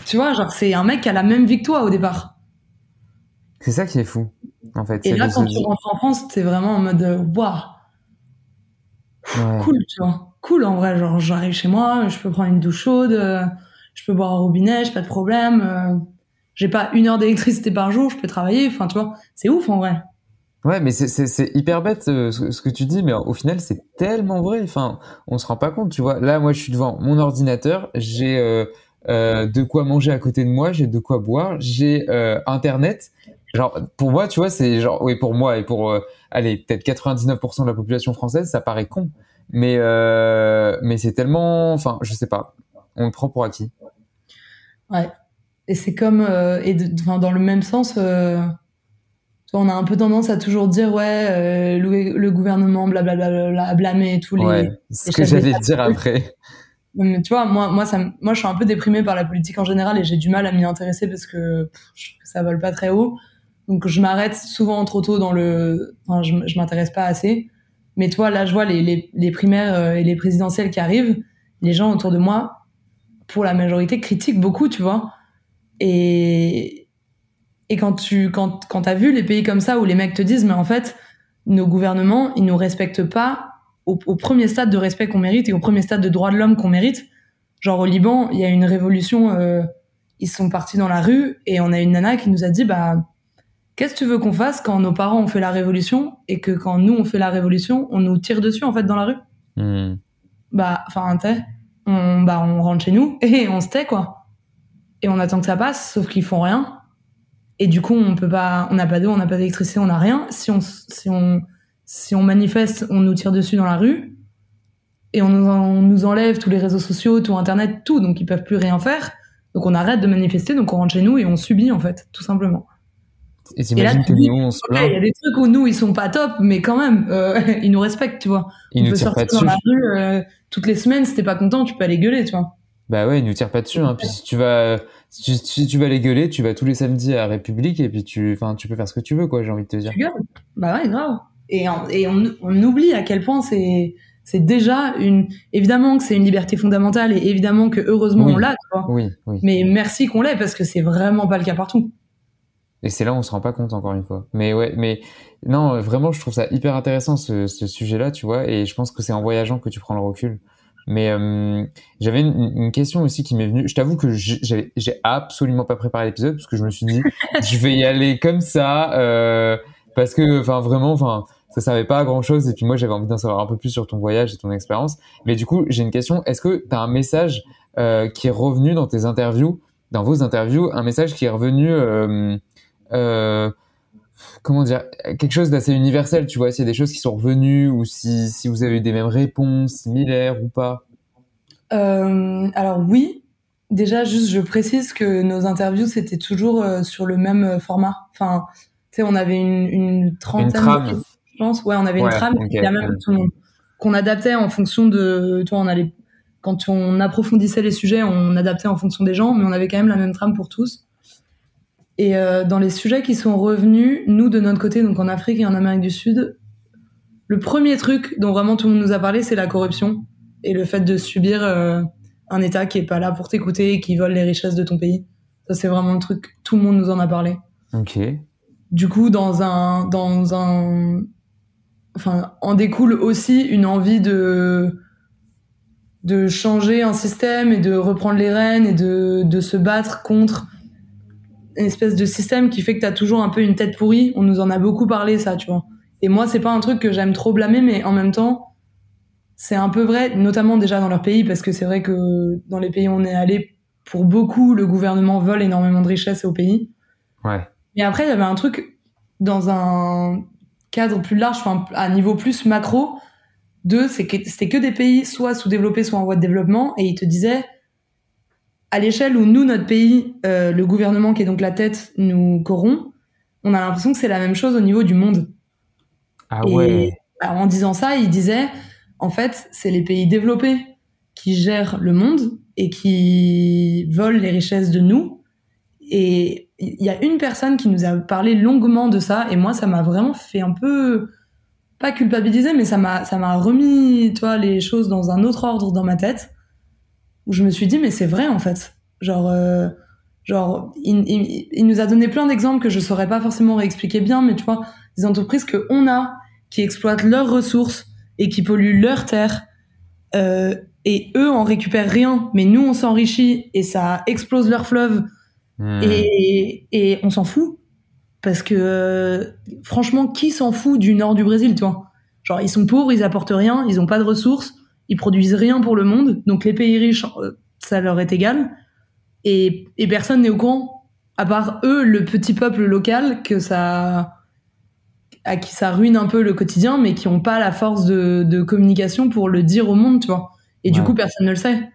tu vois, genre, c'est un mec qui a la même vie que toi au départ. c'est ça qui est fou en fait Et là, quand tu rentres en France, t'es vraiment en mode, euh, waouh, Ouais. cool, tu vois. Cool, en vrai. Genre, j'arrive chez moi, je peux prendre une douche chaude, euh, je peux boire au robinet, j'ai pas de problème. J'ai pas une heure d'électricité par jour, je peux travailler. Enfin, tu vois, c'est ouf, en vrai. Ouais, mais c'est- hyper bête euh, ce, ce que tu dis, mais au final c'est tellement vrai. Enfin, on se rend pas compte, tu vois. Là, moi, je suis devant mon ordinateur, j'ai euh, euh, de quoi manger à côté de moi, j'ai de quoi boire, j'ai euh, Internet, Genre, pour moi, tu vois, c'est genre, oui, pour moi et pour, allez, peut-être 99% de la population française, ça paraît con. Mais, mais c'est tellement, enfin, je sais pas. On le prend pour acquis. Ouais. Et c'est comme, euh, et de- enfin, dans le même sens, euh, on a un peu tendance à toujours dire, ouais, euh, le, le gouvernement, blablabla, à blâmer tous les. Ouais. Ce les que j'allais dire après. Mais tu vois, moi, moi, ça, moi, je suis un peu déprimée par la politique en général et j'ai du mal à m'y intéresser parce que pff, je trouve que ça vole pas très haut. Donc, je m'arrête souvent trop tôt dans le. Enfin, je, je m'intéresse pas assez. Mais toi, là, je vois les, les, les primaires euh, et les présidentielles qui arrivent. Les gens autour de moi, pour la majorité, critiquent beaucoup, tu vois. Et, et quand tu quand, quand as vu les pays comme ça où les mecs te disent, mais en fait, nos gouvernements, ils nous respectent pas au, au premier stade de respect qu'on mérite et au premier stade de droit de l'homme qu'on mérite. Genre au Liban, il y a une révolution, euh, ils sont partis dans la rue et on a une nana qui nous a dit, bah, qu'est-ce que tu veux qu'on fasse quand nos parents ont fait la révolution et que quand nous on fait la révolution, on nous tire dessus en fait dans la rue? Hmm. bah enfin on bah on rentre chez nous et on se tait quoi et on attend que ça passe sauf qu'ils font rien. Et du coup on peut pas on n'a pas d'eau on n'a pas d'électricité on n'a rien. Si on si on si on manifeste on nous tire dessus dans la rue. Et on on nous enlève tous les réseaux sociaux tout internet tout. Donc ils peuvent plus rien faire. Donc on arrête de manifester. Donc on rentre chez nous et on subit en fait tout simplement. Et t'imagines que nous, on se plaint. il y a des trucs où nous, ils sont pas top, mais quand même, euh, ils nous respectent, tu vois. Ils on nous peut pas sortir dans la rue euh, toutes les semaines, si t'es pas content, tu peux aller gueuler, tu vois. Bah ouais, ils nous tirent pas dessus. Hein. Puis si tu vas, si tu, si tu vas les gueuler, tu vas tous les samedis à République et puis tu, enfin, tu peux faire ce que tu veux, quoi. J'ai envie de te dire. Tu gueules? Bah ouais, grave. Et, on, et on, on oublie à quel point c'est c'est déjà une. Évidemment que c'est une liberté fondamentale et évidemment que heureusement Oui. on l'a, tu vois. Oui, oui. Mais merci qu'on l'ait parce que c'est vraiment pas le cas partout. Et c'est là où on se rend pas compte encore une fois. Mais ouais, mais non, vraiment, je trouve ça hyper intéressant ce, ce sujet-là, tu vois. Et je pense que c'est en voyageant que tu prends le recul. Mais euh, j'avais une, une question aussi qui m'est venue. Je t'avoue que j'ai- absolument pas préparé l'épisode parce que je me suis dit, je vais y aller comme ça euh, parce que, enfin, vraiment, enfin, ça servait pas à grand chose. Et puis moi, j'avais envie d'en savoir un peu plus sur ton voyage et ton expérience. Mais du coup, j'ai une question. Est-ce que tu as un message euh, qui est revenu dans tes interviews, dans vos interviews, un message qui est revenu euh, euh, comment dire, quelque chose d'assez universel, tu vois, s'il y a des choses qui sont revenues ou si, si vous avez eu des mêmes réponses similaires ou pas. Euh, alors oui, déjà juste je précise que nos interviews c'était toujours euh, sur le même euh, format. Enfin, tu sais, on avait une, une trentaine. Une trame. de- Je pense, ouais, on avait une trame ok. qui était la même pour tout le monde, qu'on adaptait en fonction de. Toi, on allait quand on approfondissait les sujets, on adaptait en fonction des gens, mais on avait quand même la même trame pour tous. Et euh, dans les sujets qui sont revenus, nous de notre côté, donc en Afrique et en Amérique du Sud, le premier truc dont vraiment tout le monde nous a parlé, c'est la corruption et le fait de subir euh, un État qui est pas là pour t'écouter et qui vole les richesses de ton pays. Ça, c'est vraiment le truc. Tout le monde nous en a parlé. Ok. Du coup, dans un, dans un, enfin, en découle aussi une envie de, de changer un système et de reprendre les rênes et de, de se battre contre une espèce de système qui fait que t'as toujours un peu une tête pourrie. On nous en a beaucoup parlé, ça, tu vois. Et moi, c'est pas un truc que j'aime trop blâmer, mais en même temps, c'est un peu vrai, notamment déjà dans leur pays, parce que c'est vrai que dans les pays où on est allé, pour beaucoup, le gouvernement vole énormément de richesses au pays. Ouais. Et après, il y avait un truc dans un cadre plus large, enfin, à niveau plus macro, de, c'est que c'était que des pays soit sous-développés, soit en voie de développement, et ils te disaient, à l'échelle où nous, notre pays, euh, le gouvernement qui est donc la tête, nous corrompt, on a l'impression que c'est la même chose au niveau du monde. Ah Et ouais. alors, en disant ça, il disait, en fait, c'est les pays développés qui gèrent le monde et qui volent les richesses de nous. Et il y a une personne qui nous a parlé longuement de ça, et moi, ça m'a vraiment fait un peu, pas culpabiliser, mais ça m'a, ça m'a remis, toi, les choses dans un autre ordre dans ma tête, où je me suis dit, mais c'est vrai, en fait. Genre, euh, genre, il, il- il nous a donné plein d'exemples que je saurais pas forcément réexpliquer bien, mais tu vois, des entreprises que on a, qui exploitent leurs ressources et qui polluent leurs terres, euh, et eux en récupèrent rien, mais nous on s'enrichit et ça explose leurs fleuves Hmm. et, et on s'en fout parce que euh, franchement qui s'en fout du nord du Brésil toi genre ils sont pauvres ils apportent rien ils ont pas de ressources ils produisent rien pour le monde donc les pays riches euh, ça leur est égal et, et personne n'est au courant à part eux, le petit peuple local, que ça, à qui ça ruine un peu le quotidien, mais qui ont pas la force de, de communication pour le dire au monde, tu vois. Et du coup, personne ne le sait.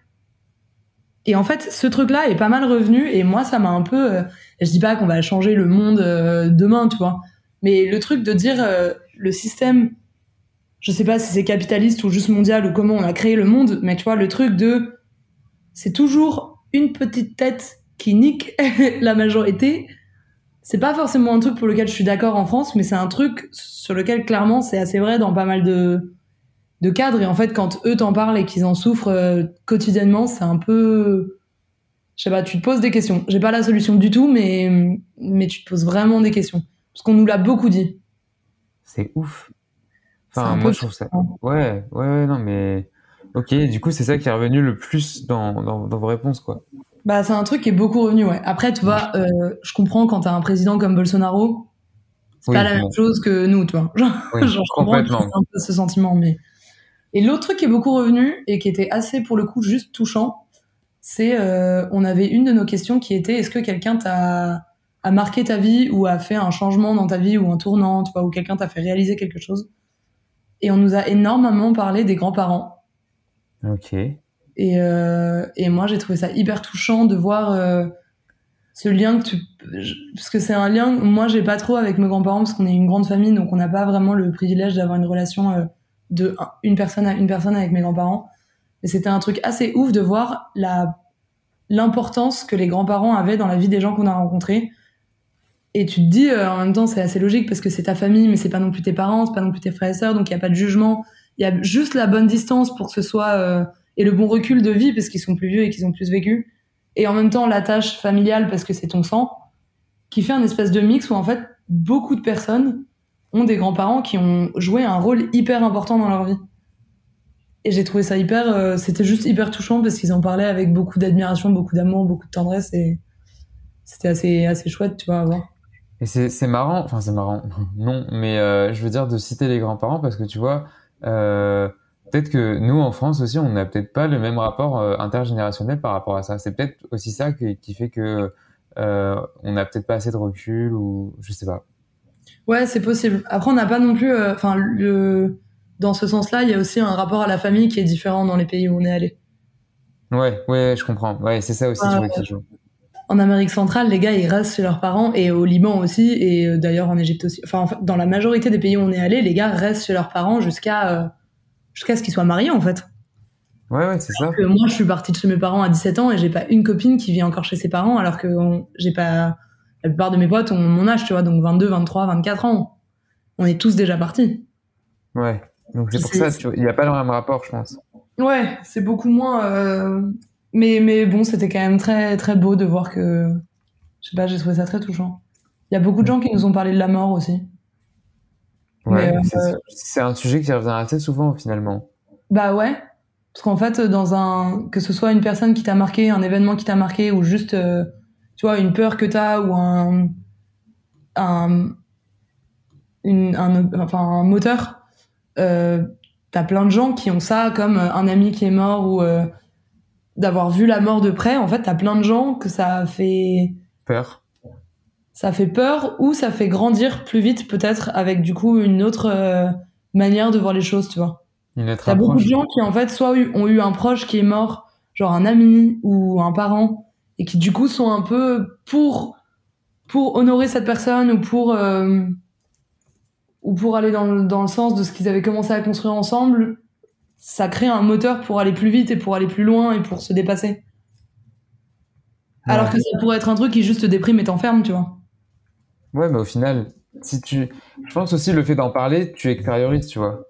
Et en fait, ce truc-là est pas mal revenu, et moi, ça m'a un peu. euh, je dis pas qu'on va changer le monde euh, demain, tu vois. Mais le truc de dire euh, le système, je sais pas si c'est capitaliste ou juste mondial ou comment on a créé le monde, mais tu vois, le truc de. C'est toujours une petite tête qui nique la majorité. C'est pas forcément un truc pour lequel je suis d'accord en France, mais c'est un truc sur lequel clairement c'est assez vrai dans pas mal de, de cadres. Et en fait, quand eux t'en parlent et qu'ils en souffrent euh, quotidiennement, c'est un peu. Je sais pas, tu te poses des questions. J'ai pas la solution du tout, mais, mais tu te poses vraiment des questions. Parce qu'on nous l'a beaucoup dit. C'est ouf. Enfin, un moi, peu je trouve ça. Ouais, ouais, ouais, non, mais. Ok, du coup, c'est ça qui est revenu le plus dans, dans, dans vos réponses, quoi. Bah, c'est un truc qui est beaucoup revenu, ouais. Après, tu vois, euh, je comprends quand t'as un président comme Bolsonaro, c'est Oui, pas la même chose que nous, tu vois. Genre, Oui, genre, je comprends un peu ce sentiment, mais. Et l'autre truc qui est beaucoup revenu et qui était assez, pour le coup, juste touchant, c'est, euh, on avait une de nos questions qui était, est-ce que quelqu'un t'a, a marqué ta vie ou a fait un changement dans ta vie ou un tournant, tu vois, ou quelqu'un t'a fait réaliser quelque chose? Et on nous a énormément parlé des grands-parents. Ok. Et, euh, et moi, j'ai trouvé ça hyper touchant de voir euh, ce lien que tu. Parce que c'est un lien. Moi, j'ai pas trop avec mes grands-parents parce qu'on est une grande famille, donc on n'a pas vraiment le privilège d'avoir une relation euh, de un- une personne à une personne avec mes grands-parents. Mais c'était un truc assez ouf de voir la l'importance que les grands-parents avaient dans la vie des gens qu'on a rencontrés. Et tu te dis, euh, en même temps, c'est assez logique parce que c'est ta famille, mais c'est pas non plus tes parents, c'est pas non plus tes frères et sœurs, donc il y a pas de jugement. Il y a juste la bonne distance pour que ce soit euh, et le bon recul de vie parce qu'ils sont plus vieux et qu'ils ont plus vécu. Et en même temps, la tâche familiale parce que c'est ton sang, qui fait un espèce de mix où en fait beaucoup de personnes ont des grands-parents qui ont joué un rôle hyper important dans leur vie. Et j'ai trouvé ça hyper, euh, c'était juste hyper touchant parce qu'ils en parlaient avec beaucoup d'admiration, beaucoup d'amour, beaucoup de tendresse et c'était assez assez chouette, tu vois, à voir. Et c'est marrant, enfin c'est marrant, non, mais euh, je veux dire de citer les grands-parents parce que tu vois, euh, peut-être que nous en France aussi, on n'a peut-être pas le même rapport euh, intergénérationnel par rapport à ça. C'est peut-être aussi ça qui, qui fait que on n'a peut-être pas assez de recul ou je sais pas. Ouais, c'est possible. Après, on n'a pas non plus, enfin, le, dans ce sens-là, il y a aussi un rapport à la famille qui est différent dans les pays où on est allé. Ouais, ouais, je comprends. Ouais, c'est ça aussi, tu vois. En Amérique centrale, les gars, ils restent chez leurs parents et au Liban aussi, et euh, d'ailleurs en Égypte aussi. Enfin, dans la majorité des pays où on est allé, les gars restent chez leurs parents jusqu'à euh, jusqu'à ce qu'ils soient mariés, en fait. Ouais, ouais, c'est ça. Que moi, je suis partie de chez mes parents à 17 ans et j'ai pas une copine qui vit encore chez ses parents, alors que j'ai pas. La plupart de mes potes ont mon âge, tu vois, donc 22, 23, 24 ans. On est tous déjà partis. Ouais. Donc c'est pour ça, il n'y a pas le même rapport, je pense. Ouais, c'est beaucoup moins. euh, Mais, mais bon, c'était quand même très, très beau de voir que. Je sais pas, j'ai trouvé ça très touchant. Il y a beaucoup de gens qui nous ont parlé de la mort aussi. Ouais, euh, c'est un sujet qui revient assez souvent finalement. Bah ouais. Parce qu'en fait, dans un. Que ce soit une personne qui t'a marqué, un événement qui t'a marqué, ou juste, euh, tu vois, une peur que t'as, ou un. Un. Une, un, enfin, un moteur. Euh, t'as plein de gens qui ont ça, comme un ami qui est mort, ou. D'avoir vu la mort de près. En fait, t'as plein de gens que ça fait. Peur. ça fait peur ou ça fait grandir plus vite peut-être avec du coup une autre euh, manière de voir les choses, tu vois. Une autre T'as beaucoup de gens qui en fait soit ont eu un proche qui est mort, genre un ami ou un parent, et qui du coup sont un peu pour pour honorer cette personne ou pour euh, ou pour aller dans dans le sens de ce qu'ils avaient commencé à construire ensemble, ça crée un moteur pour aller plus vite et pour aller plus loin et pour se dépasser. Alors que ça pourrait être un truc qui juste te déprime et t'enferme, tu vois. Ouais, mais au final, si tu, je pense aussi le fait d'en parler, tu extériorises, tu vois.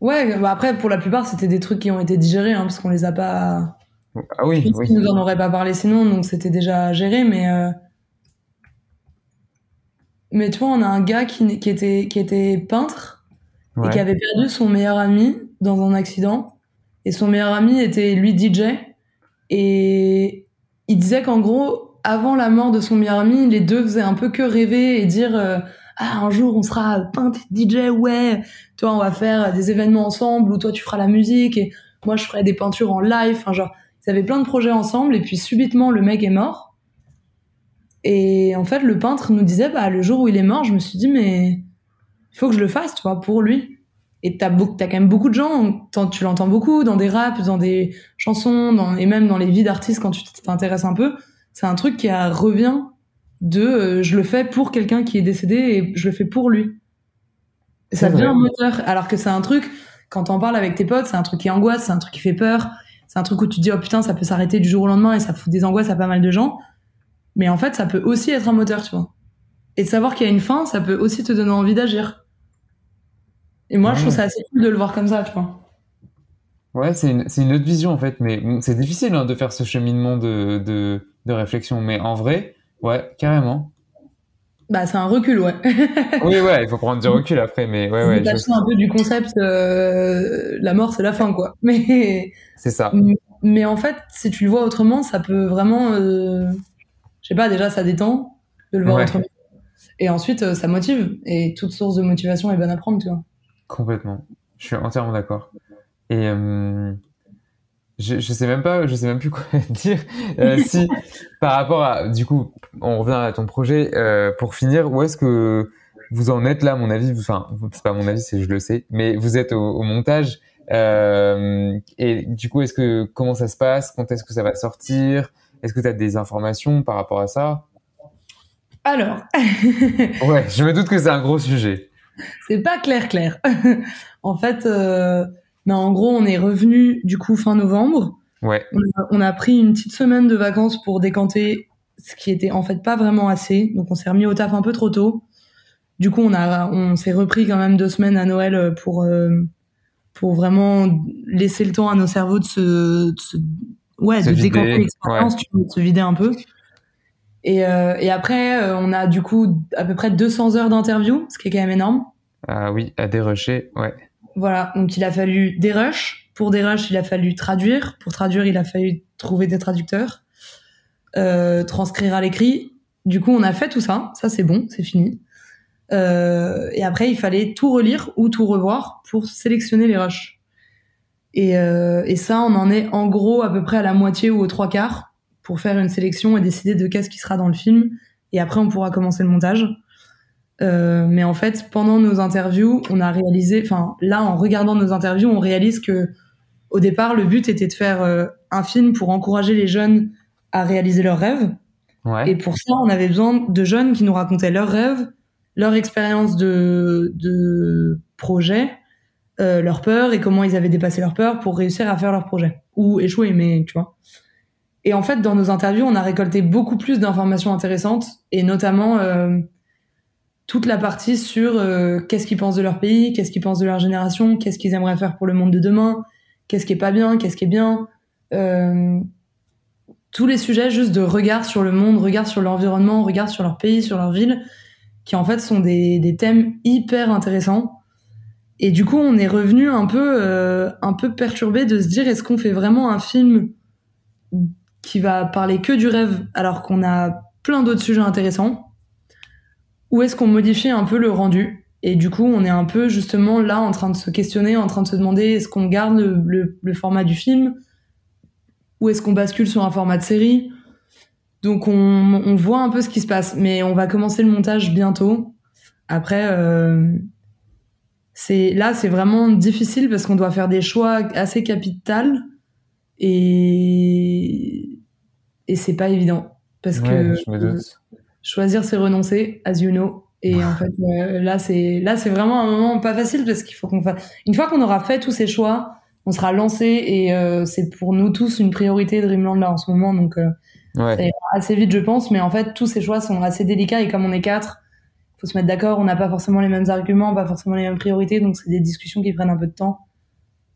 Ouais, bah après, pour la plupart, c'était des trucs qui ont été digérés, hein, parce qu'on les a pas. Ah oui, Ils oui. nous en auraient pas parlé sinon, donc c'était déjà géré, mais. euh, Mais tu vois, on a un gars qui, qui, était, qui était peintre et qui avait perdu son meilleur ami dans un accident. Et son meilleur ami était lui DJ. Et il disait qu'en gros, avant la mort de son meilleur ami, les deux faisaient un peu que rêver et dire euh, Ah, un jour on sera peintre et DJ, ouais, toi on va faire des événements ensemble, ou toi tu feras la musique, et moi je ferai des peintures en live. Enfin, genre, ils avaient plein de projets ensemble, et puis subitement le mec est mort. Et en fait, le peintre nous disait, bah, le jour où il est mort, je me suis dit, mais il faut que je le fasse, tu vois, pour lui. Et t'as t'as quand même beaucoup de gens, tu l'entends beaucoup dans des raps, dans des chansons, dans, et même dans les vies d'artistes quand tu t'intéresses un peu. C'est un truc qui a- revient de, euh, je le fais pour quelqu'un qui est décédé et je le fais pour lui. Et ça devient un moteur. Alors que c'est un truc, quand t'en parles avec tes potes, c'est un truc qui angoisse, c'est un truc qui fait peur, c'est un truc où tu te dis, oh putain, ça peut s'arrêter du jour au lendemain et ça fout des angoisses à pas mal de gens. Mais en fait, ça peut aussi être un moteur, tu vois. Et de savoir qu'il y a une fin, ça peut aussi te donner envie d'agir. Et moi, je trouve ça assez cool de le voir comme ça, tu vois. Ouais, c'est une, une autre vision en fait, mais c'est difficile hein, de faire ce cheminement de, de, de réflexion. Mais en vrai, ouais, carrément. Bah, c'est un recul, ouais. Oui, ouais, il faut prendre du recul après, mais ouais, ouais, je- un peu du concept, euh, la mort, c'est la fin, quoi. Mais, c'est ça. mais en fait, si tu le vois autrement, ça peut vraiment, euh, je sais pas, déjà, ça détend de le voir Ouais. autrement. Et ensuite, euh, ça motive. Et toute source de motivation est bonne à prendre, tu vois. Complètement. Je suis entièrement d'accord. Et euh, je, je sais même pas, je sais même plus quoi dire. Euh, si par rapport à, du coup, on revient à ton projet. euh, pour finir, où est-ce que vous en êtes là, à mon avis? Enfin, c'est pas mon avis, c'est je le sais, mais vous êtes au, au montage. et du coup, est-ce que comment ça se passe? Quand est-ce que ça va sortir? Est-ce que tu as des informations par rapport à ça? Alors, Ouais, je me doute que c'est un gros sujet. C'est pas clair clair. en fait, euh, mais en gros, on est revenu du coup fin novembre. Ouais. On a, on a pris une petite semaine de vacances pour décanter ce qui était en fait pas vraiment assez. Donc on s'est remis au taf un peu trop tôt. Du coup, on a, on s'est repris quand même deux semaines à Noël pour euh, pour vraiment laisser le temps à nos cerveaux de se, de se- ouais, Se de vider, décanter l'expérience, ouais. de se vider un peu. Et, euh, et après, euh, on a du coup à peu près 200 heures d'interview, ce qui est quand même énorme. Ah oui, à dérocher, ouais. Voilà, donc il a fallu des rushs. Pour des rushs, il a fallu traduire. Pour traduire, il a fallu trouver des traducteurs, euh, transcrire à l'écrit. Du coup, on a fait tout ça. Ça, c'est bon, c'est fini. Euh, et après, il fallait tout relire ou tout revoir pour sélectionner les rushs. Et, euh, et ça, on en est en gros à peu près à la moitié ou aux trois quarts pour faire une sélection et décider de qu'est-ce qui sera dans le film. Et après, on pourra commencer le montage. Euh, mais en fait, pendant nos interviews, on a réalisé, enfin là, en regardant nos interviews, on réalise que au départ, le but était de faire euh, un film pour encourager les jeunes à réaliser leurs rêves. Ouais. Et pour ça, on avait besoin de jeunes qui nous racontaient leurs rêves, leur expérience de, de projet, euh, leurs peurs et comment ils avaient dépassé leurs peurs pour réussir à faire leur projet. Ou échouer, mais tu vois. Et en fait, dans nos interviews, on a récolté beaucoup plus d'informations intéressantes et notamment euh, toute la partie sur euh, qu'est-ce qu'ils pensent de leur pays, qu'est-ce qu'ils pensent de leur génération, qu'est-ce qu'ils aimeraient faire pour le monde de demain, qu'est-ce qui est pas bien, qu'est-ce qui est bien. Euh, tous les sujets juste de regard sur le monde, regard sur l'environnement, regard sur leur pays, sur leur ville, qui en fait sont des, des thèmes hyper intéressants. Et du coup, on est revenu un peu, euh, un peu perturbé de se dire est-ce qu'on fait vraiment un film qui va parler que du rêve alors qu'on a plein d'autres sujets intéressants. Ou est-ce qu'on modifie un peu le rendu Et du coup, on est un peu justement là en train de se questionner, en train de se demander est-ce qu'on garde le, format du film ou est-ce qu'on bascule sur un format de série? Donc on, voit un peu ce qui se passe, mais on va commencer le montage bientôt. Après, euh, là c'est vraiment difficile parce qu'on doit faire des choix assez capitales et et c'est pas évident parce Ouais, que je choisir c'est renoncer, as you know. Et en fait, euh, là, c'est là, c'est vraiment un moment pas facile parce qu'il faut qu'on fasse. Une fois qu'on aura fait tous ces choix, on sera lancé et euh, c'est pour nous tous une priorité Dreamland là en ce moment. Donc, euh, Ouais. ça ira assez vite, je pense. Mais en fait, tous ces choix sont assez délicats et comme on est quatre, faut se mettre d'accord. On n'a pas forcément les mêmes arguments, pas forcément les mêmes priorités, donc c'est des discussions qui prennent un peu de temps.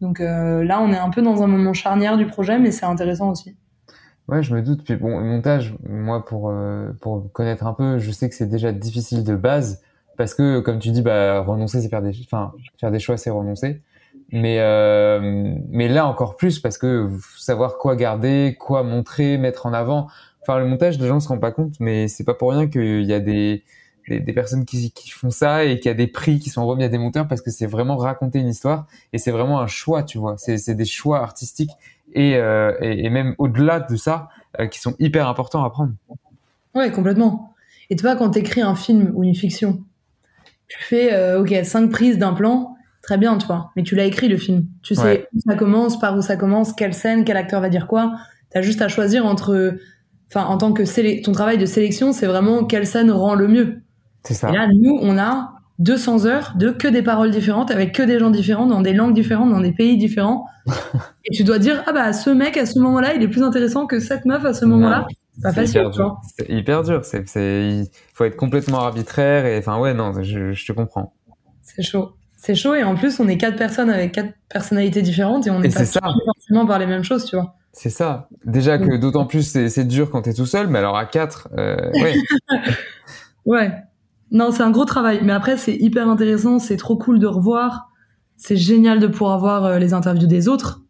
Donc euh, là, on est un peu dans un moment charnière du projet, mais c'est intéressant aussi. Ouais, je me doute. Puis bon, le montage, moi, pour, euh, pour connaître un peu, je sais que c'est déjà difficile de base parce que, comme tu dis, bah, renoncer, c'est faire des, enfin, faire des choix, c'est renoncer. Mais, euh, mais là encore plus parce que savoir quoi garder, quoi montrer, mettre en avant. Enfin, le montage, les gens se rendent pas compte, mais c'est pas pour rien qu'il y a des, des, des personnes qui, qui font ça et qu'il y a des prix qui sont remis à des monteurs parce que c'est vraiment raconter une histoire et c'est vraiment un choix, tu vois. C'est, des choix artistiques et, euh, et, et même au-delà de ça, euh, qui sont hyper importants à prendre. Ouais, complètement. Et tu vois, quand t'écris un film ou une fiction, tu fais, euh, ok, cinq prises d'un plan, très bien, tu vois, mais tu l'as écrit le film. Tu sais Ouais. où ça commence, par où ça commence, quelle scène, quel acteur va dire quoi. T'as juste à choisir entre, enfin, en tant que ton travail de sélection, c'est vraiment quelle scène rend le mieux. Ça. Et là, nous, on a 200 heures de que des paroles différentes, avec que des gens différents, dans des langues différentes, dans des pays différents. et tu dois dire, ah bah, ce mec, à ce moment-là, il est plus intéressant que cette meuf à ce moment-là. C'est pas facile. C'est hyper dur. C'est, c'est, il faut être complètement arbitraire et enfin ouais non, je, je te comprends. C'est chaud. C'est chaud et en plus on est quatre personnes avec quatre personnalités différentes et on n'est pas forcément par les mêmes choses, tu vois. C'est ça. Déjà que d'autant plus c'est, c'est dur quand t'es tout seul, mais alors à quatre, euh, ouais. Ouais. Non, c'est un gros travail, mais après c'est hyper intéressant, c'est trop cool de revoir. C'est génial de pouvoir voir euh, les interviews des autres.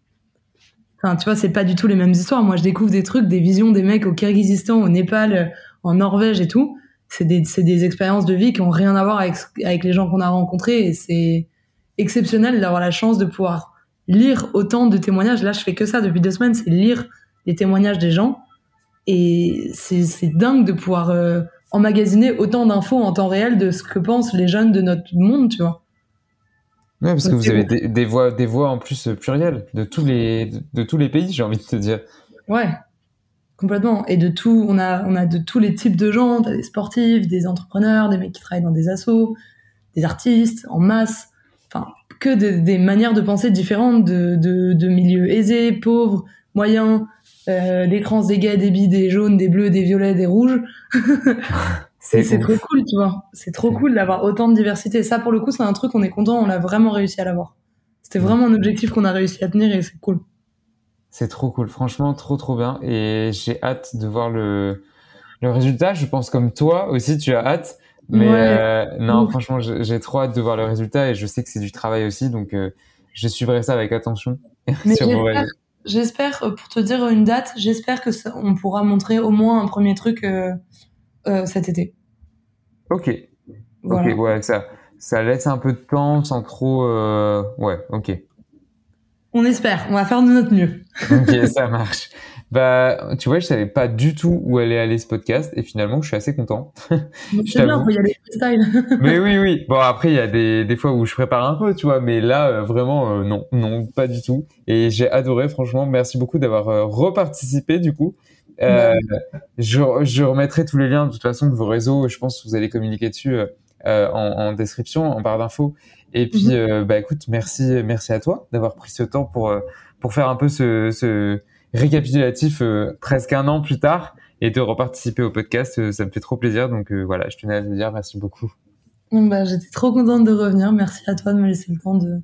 Enfin, tu vois, c'est pas du tout les mêmes histoires. Moi, je découvre des trucs, des visions des mecs au Kyrgyzstan, au Népal, euh, en Norvège et tout. C'est des, des expériences de vie qui ont rien à voir avec, avec les gens qu'on a rencontrés et c'est exceptionnel d'avoir la chance de pouvoir lire autant de témoignages. Là, je fais que ça depuis deux semaines, c'est lire les témoignages des gens. Et c'est c'est dingue de pouvoir euh, emmagasiner autant d'infos en temps réel de ce que pensent les jeunes de notre monde, tu vois. Ouais, parce que vous avez des, des voix, des voix en plus plurielles de tous les, de, de tous les pays, j'ai envie de te dire. Ouais, complètement. Et de tout, on a, on a de tous les types de gens. T'as des sportifs, des entrepreneurs, des mecs qui travaillent dans des assos, des artistes en masse. Enfin, que de- des manières de penser différentes de, de, de milieux aisés, pauvres, moyens, euh, des trans, des gays, des bi, des jaunes, des bleus, des violets, des rouges. C'est trop cool, tu vois. C'est trop cool d'avoir autant de diversité. Ça, pour le coup, c'est un truc, on est content, on l'a vraiment réussi à l'avoir. C'était vraiment un objectif qu'on a réussi à tenir et c'est cool. C'est trop cool, franchement, trop trop bien. Et j'ai hâte de voir le, le résultat. Je pense comme toi aussi, tu as hâte. Mais Ouais. euh, non, Ouf. franchement, j'ai trop hâte de voir le résultat et je sais que c'est du travail aussi, donc euh, je suivrai ça avec attention Mais j'espère, euh, pour te dire une date, j'espère que ça- on pourra montrer au moins un premier truc euh, euh, cet été. Ok, Voilà. ok, ouais, ça, ça laisse un peu de temps sans trop, euh, ouais, ok, On espère, on va faire de notre mieux. ok, ça marche. Bah, tu vois, je savais pas du tout où allait aller ce podcast et finalement, je suis assez content. C'est bien, faut y aller freestyle. Mais oui, oui. Bon, après, il y a des, des fois où je prépare un peu, tu vois, mais là, euh, vraiment, euh, non, non, pas du tout. Et j'ai adoré, franchement. Merci beaucoup d'avoir euh, reparticipé, du coup. Euh, je, je remettrai tous les liens, de toute façon, de vos réseaux. Je pense que vous allez communiquer dessus en, en description, en barre d'infos. Et puis, Mhm. bah, écoute, merci, merci à toi d'avoir pris ce temps pour, pour faire un peu ce, ce récapitulatif euh, presque un an plus tard et de reparticiper au podcast. Euh, ça me fait trop plaisir. Donc, euh, voilà, je tenais à te dire merci beaucoup. Bah, J'étais trop contente de revenir. Merci à toi de me laisser le temps de,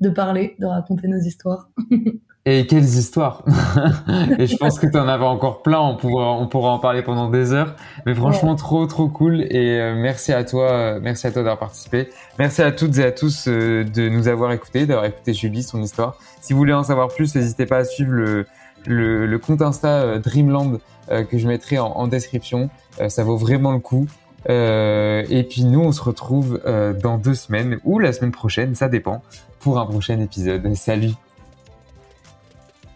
de parler, de raconter nos histoires. Et quelles histoires Et je pense que tu en avais encore plein, on pourra, on pourra en parler pendant des heures. Mais franchement, trop, trop cool. Et euh, merci à toi, euh, merci à toi d'avoir participé. Merci à toutes et à tous euh, de nous avoir écoutés, d'avoir écouté Julie, son histoire. Si vous voulez en savoir plus, n'hésitez pas à suivre le, le, compte Insta euh, Dreamland euh, que je mettrai en, description. Euh, ça vaut vraiment le coup. Et puis nous, on se retrouve dans deux semaines ou la semaine prochaine, ça dépend, pour un prochain épisode. Salut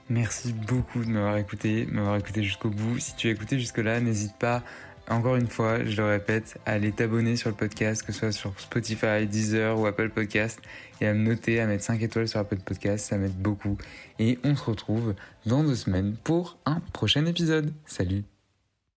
Merci beaucoup de m'avoir écouté, m'avoir écouté jusqu'au bout. Si tu as écouté jusque-là, n'hésite pas, encore une fois, je le répète, à aller t'abonner sur le podcast, que ce soit sur Spotify, Deezer ou Apple Podcast, et à me noter, à mettre 5 étoiles sur Apple Podcast, ça m'aide beaucoup. Et on se retrouve dans deux semaines pour un prochain épisode. Salut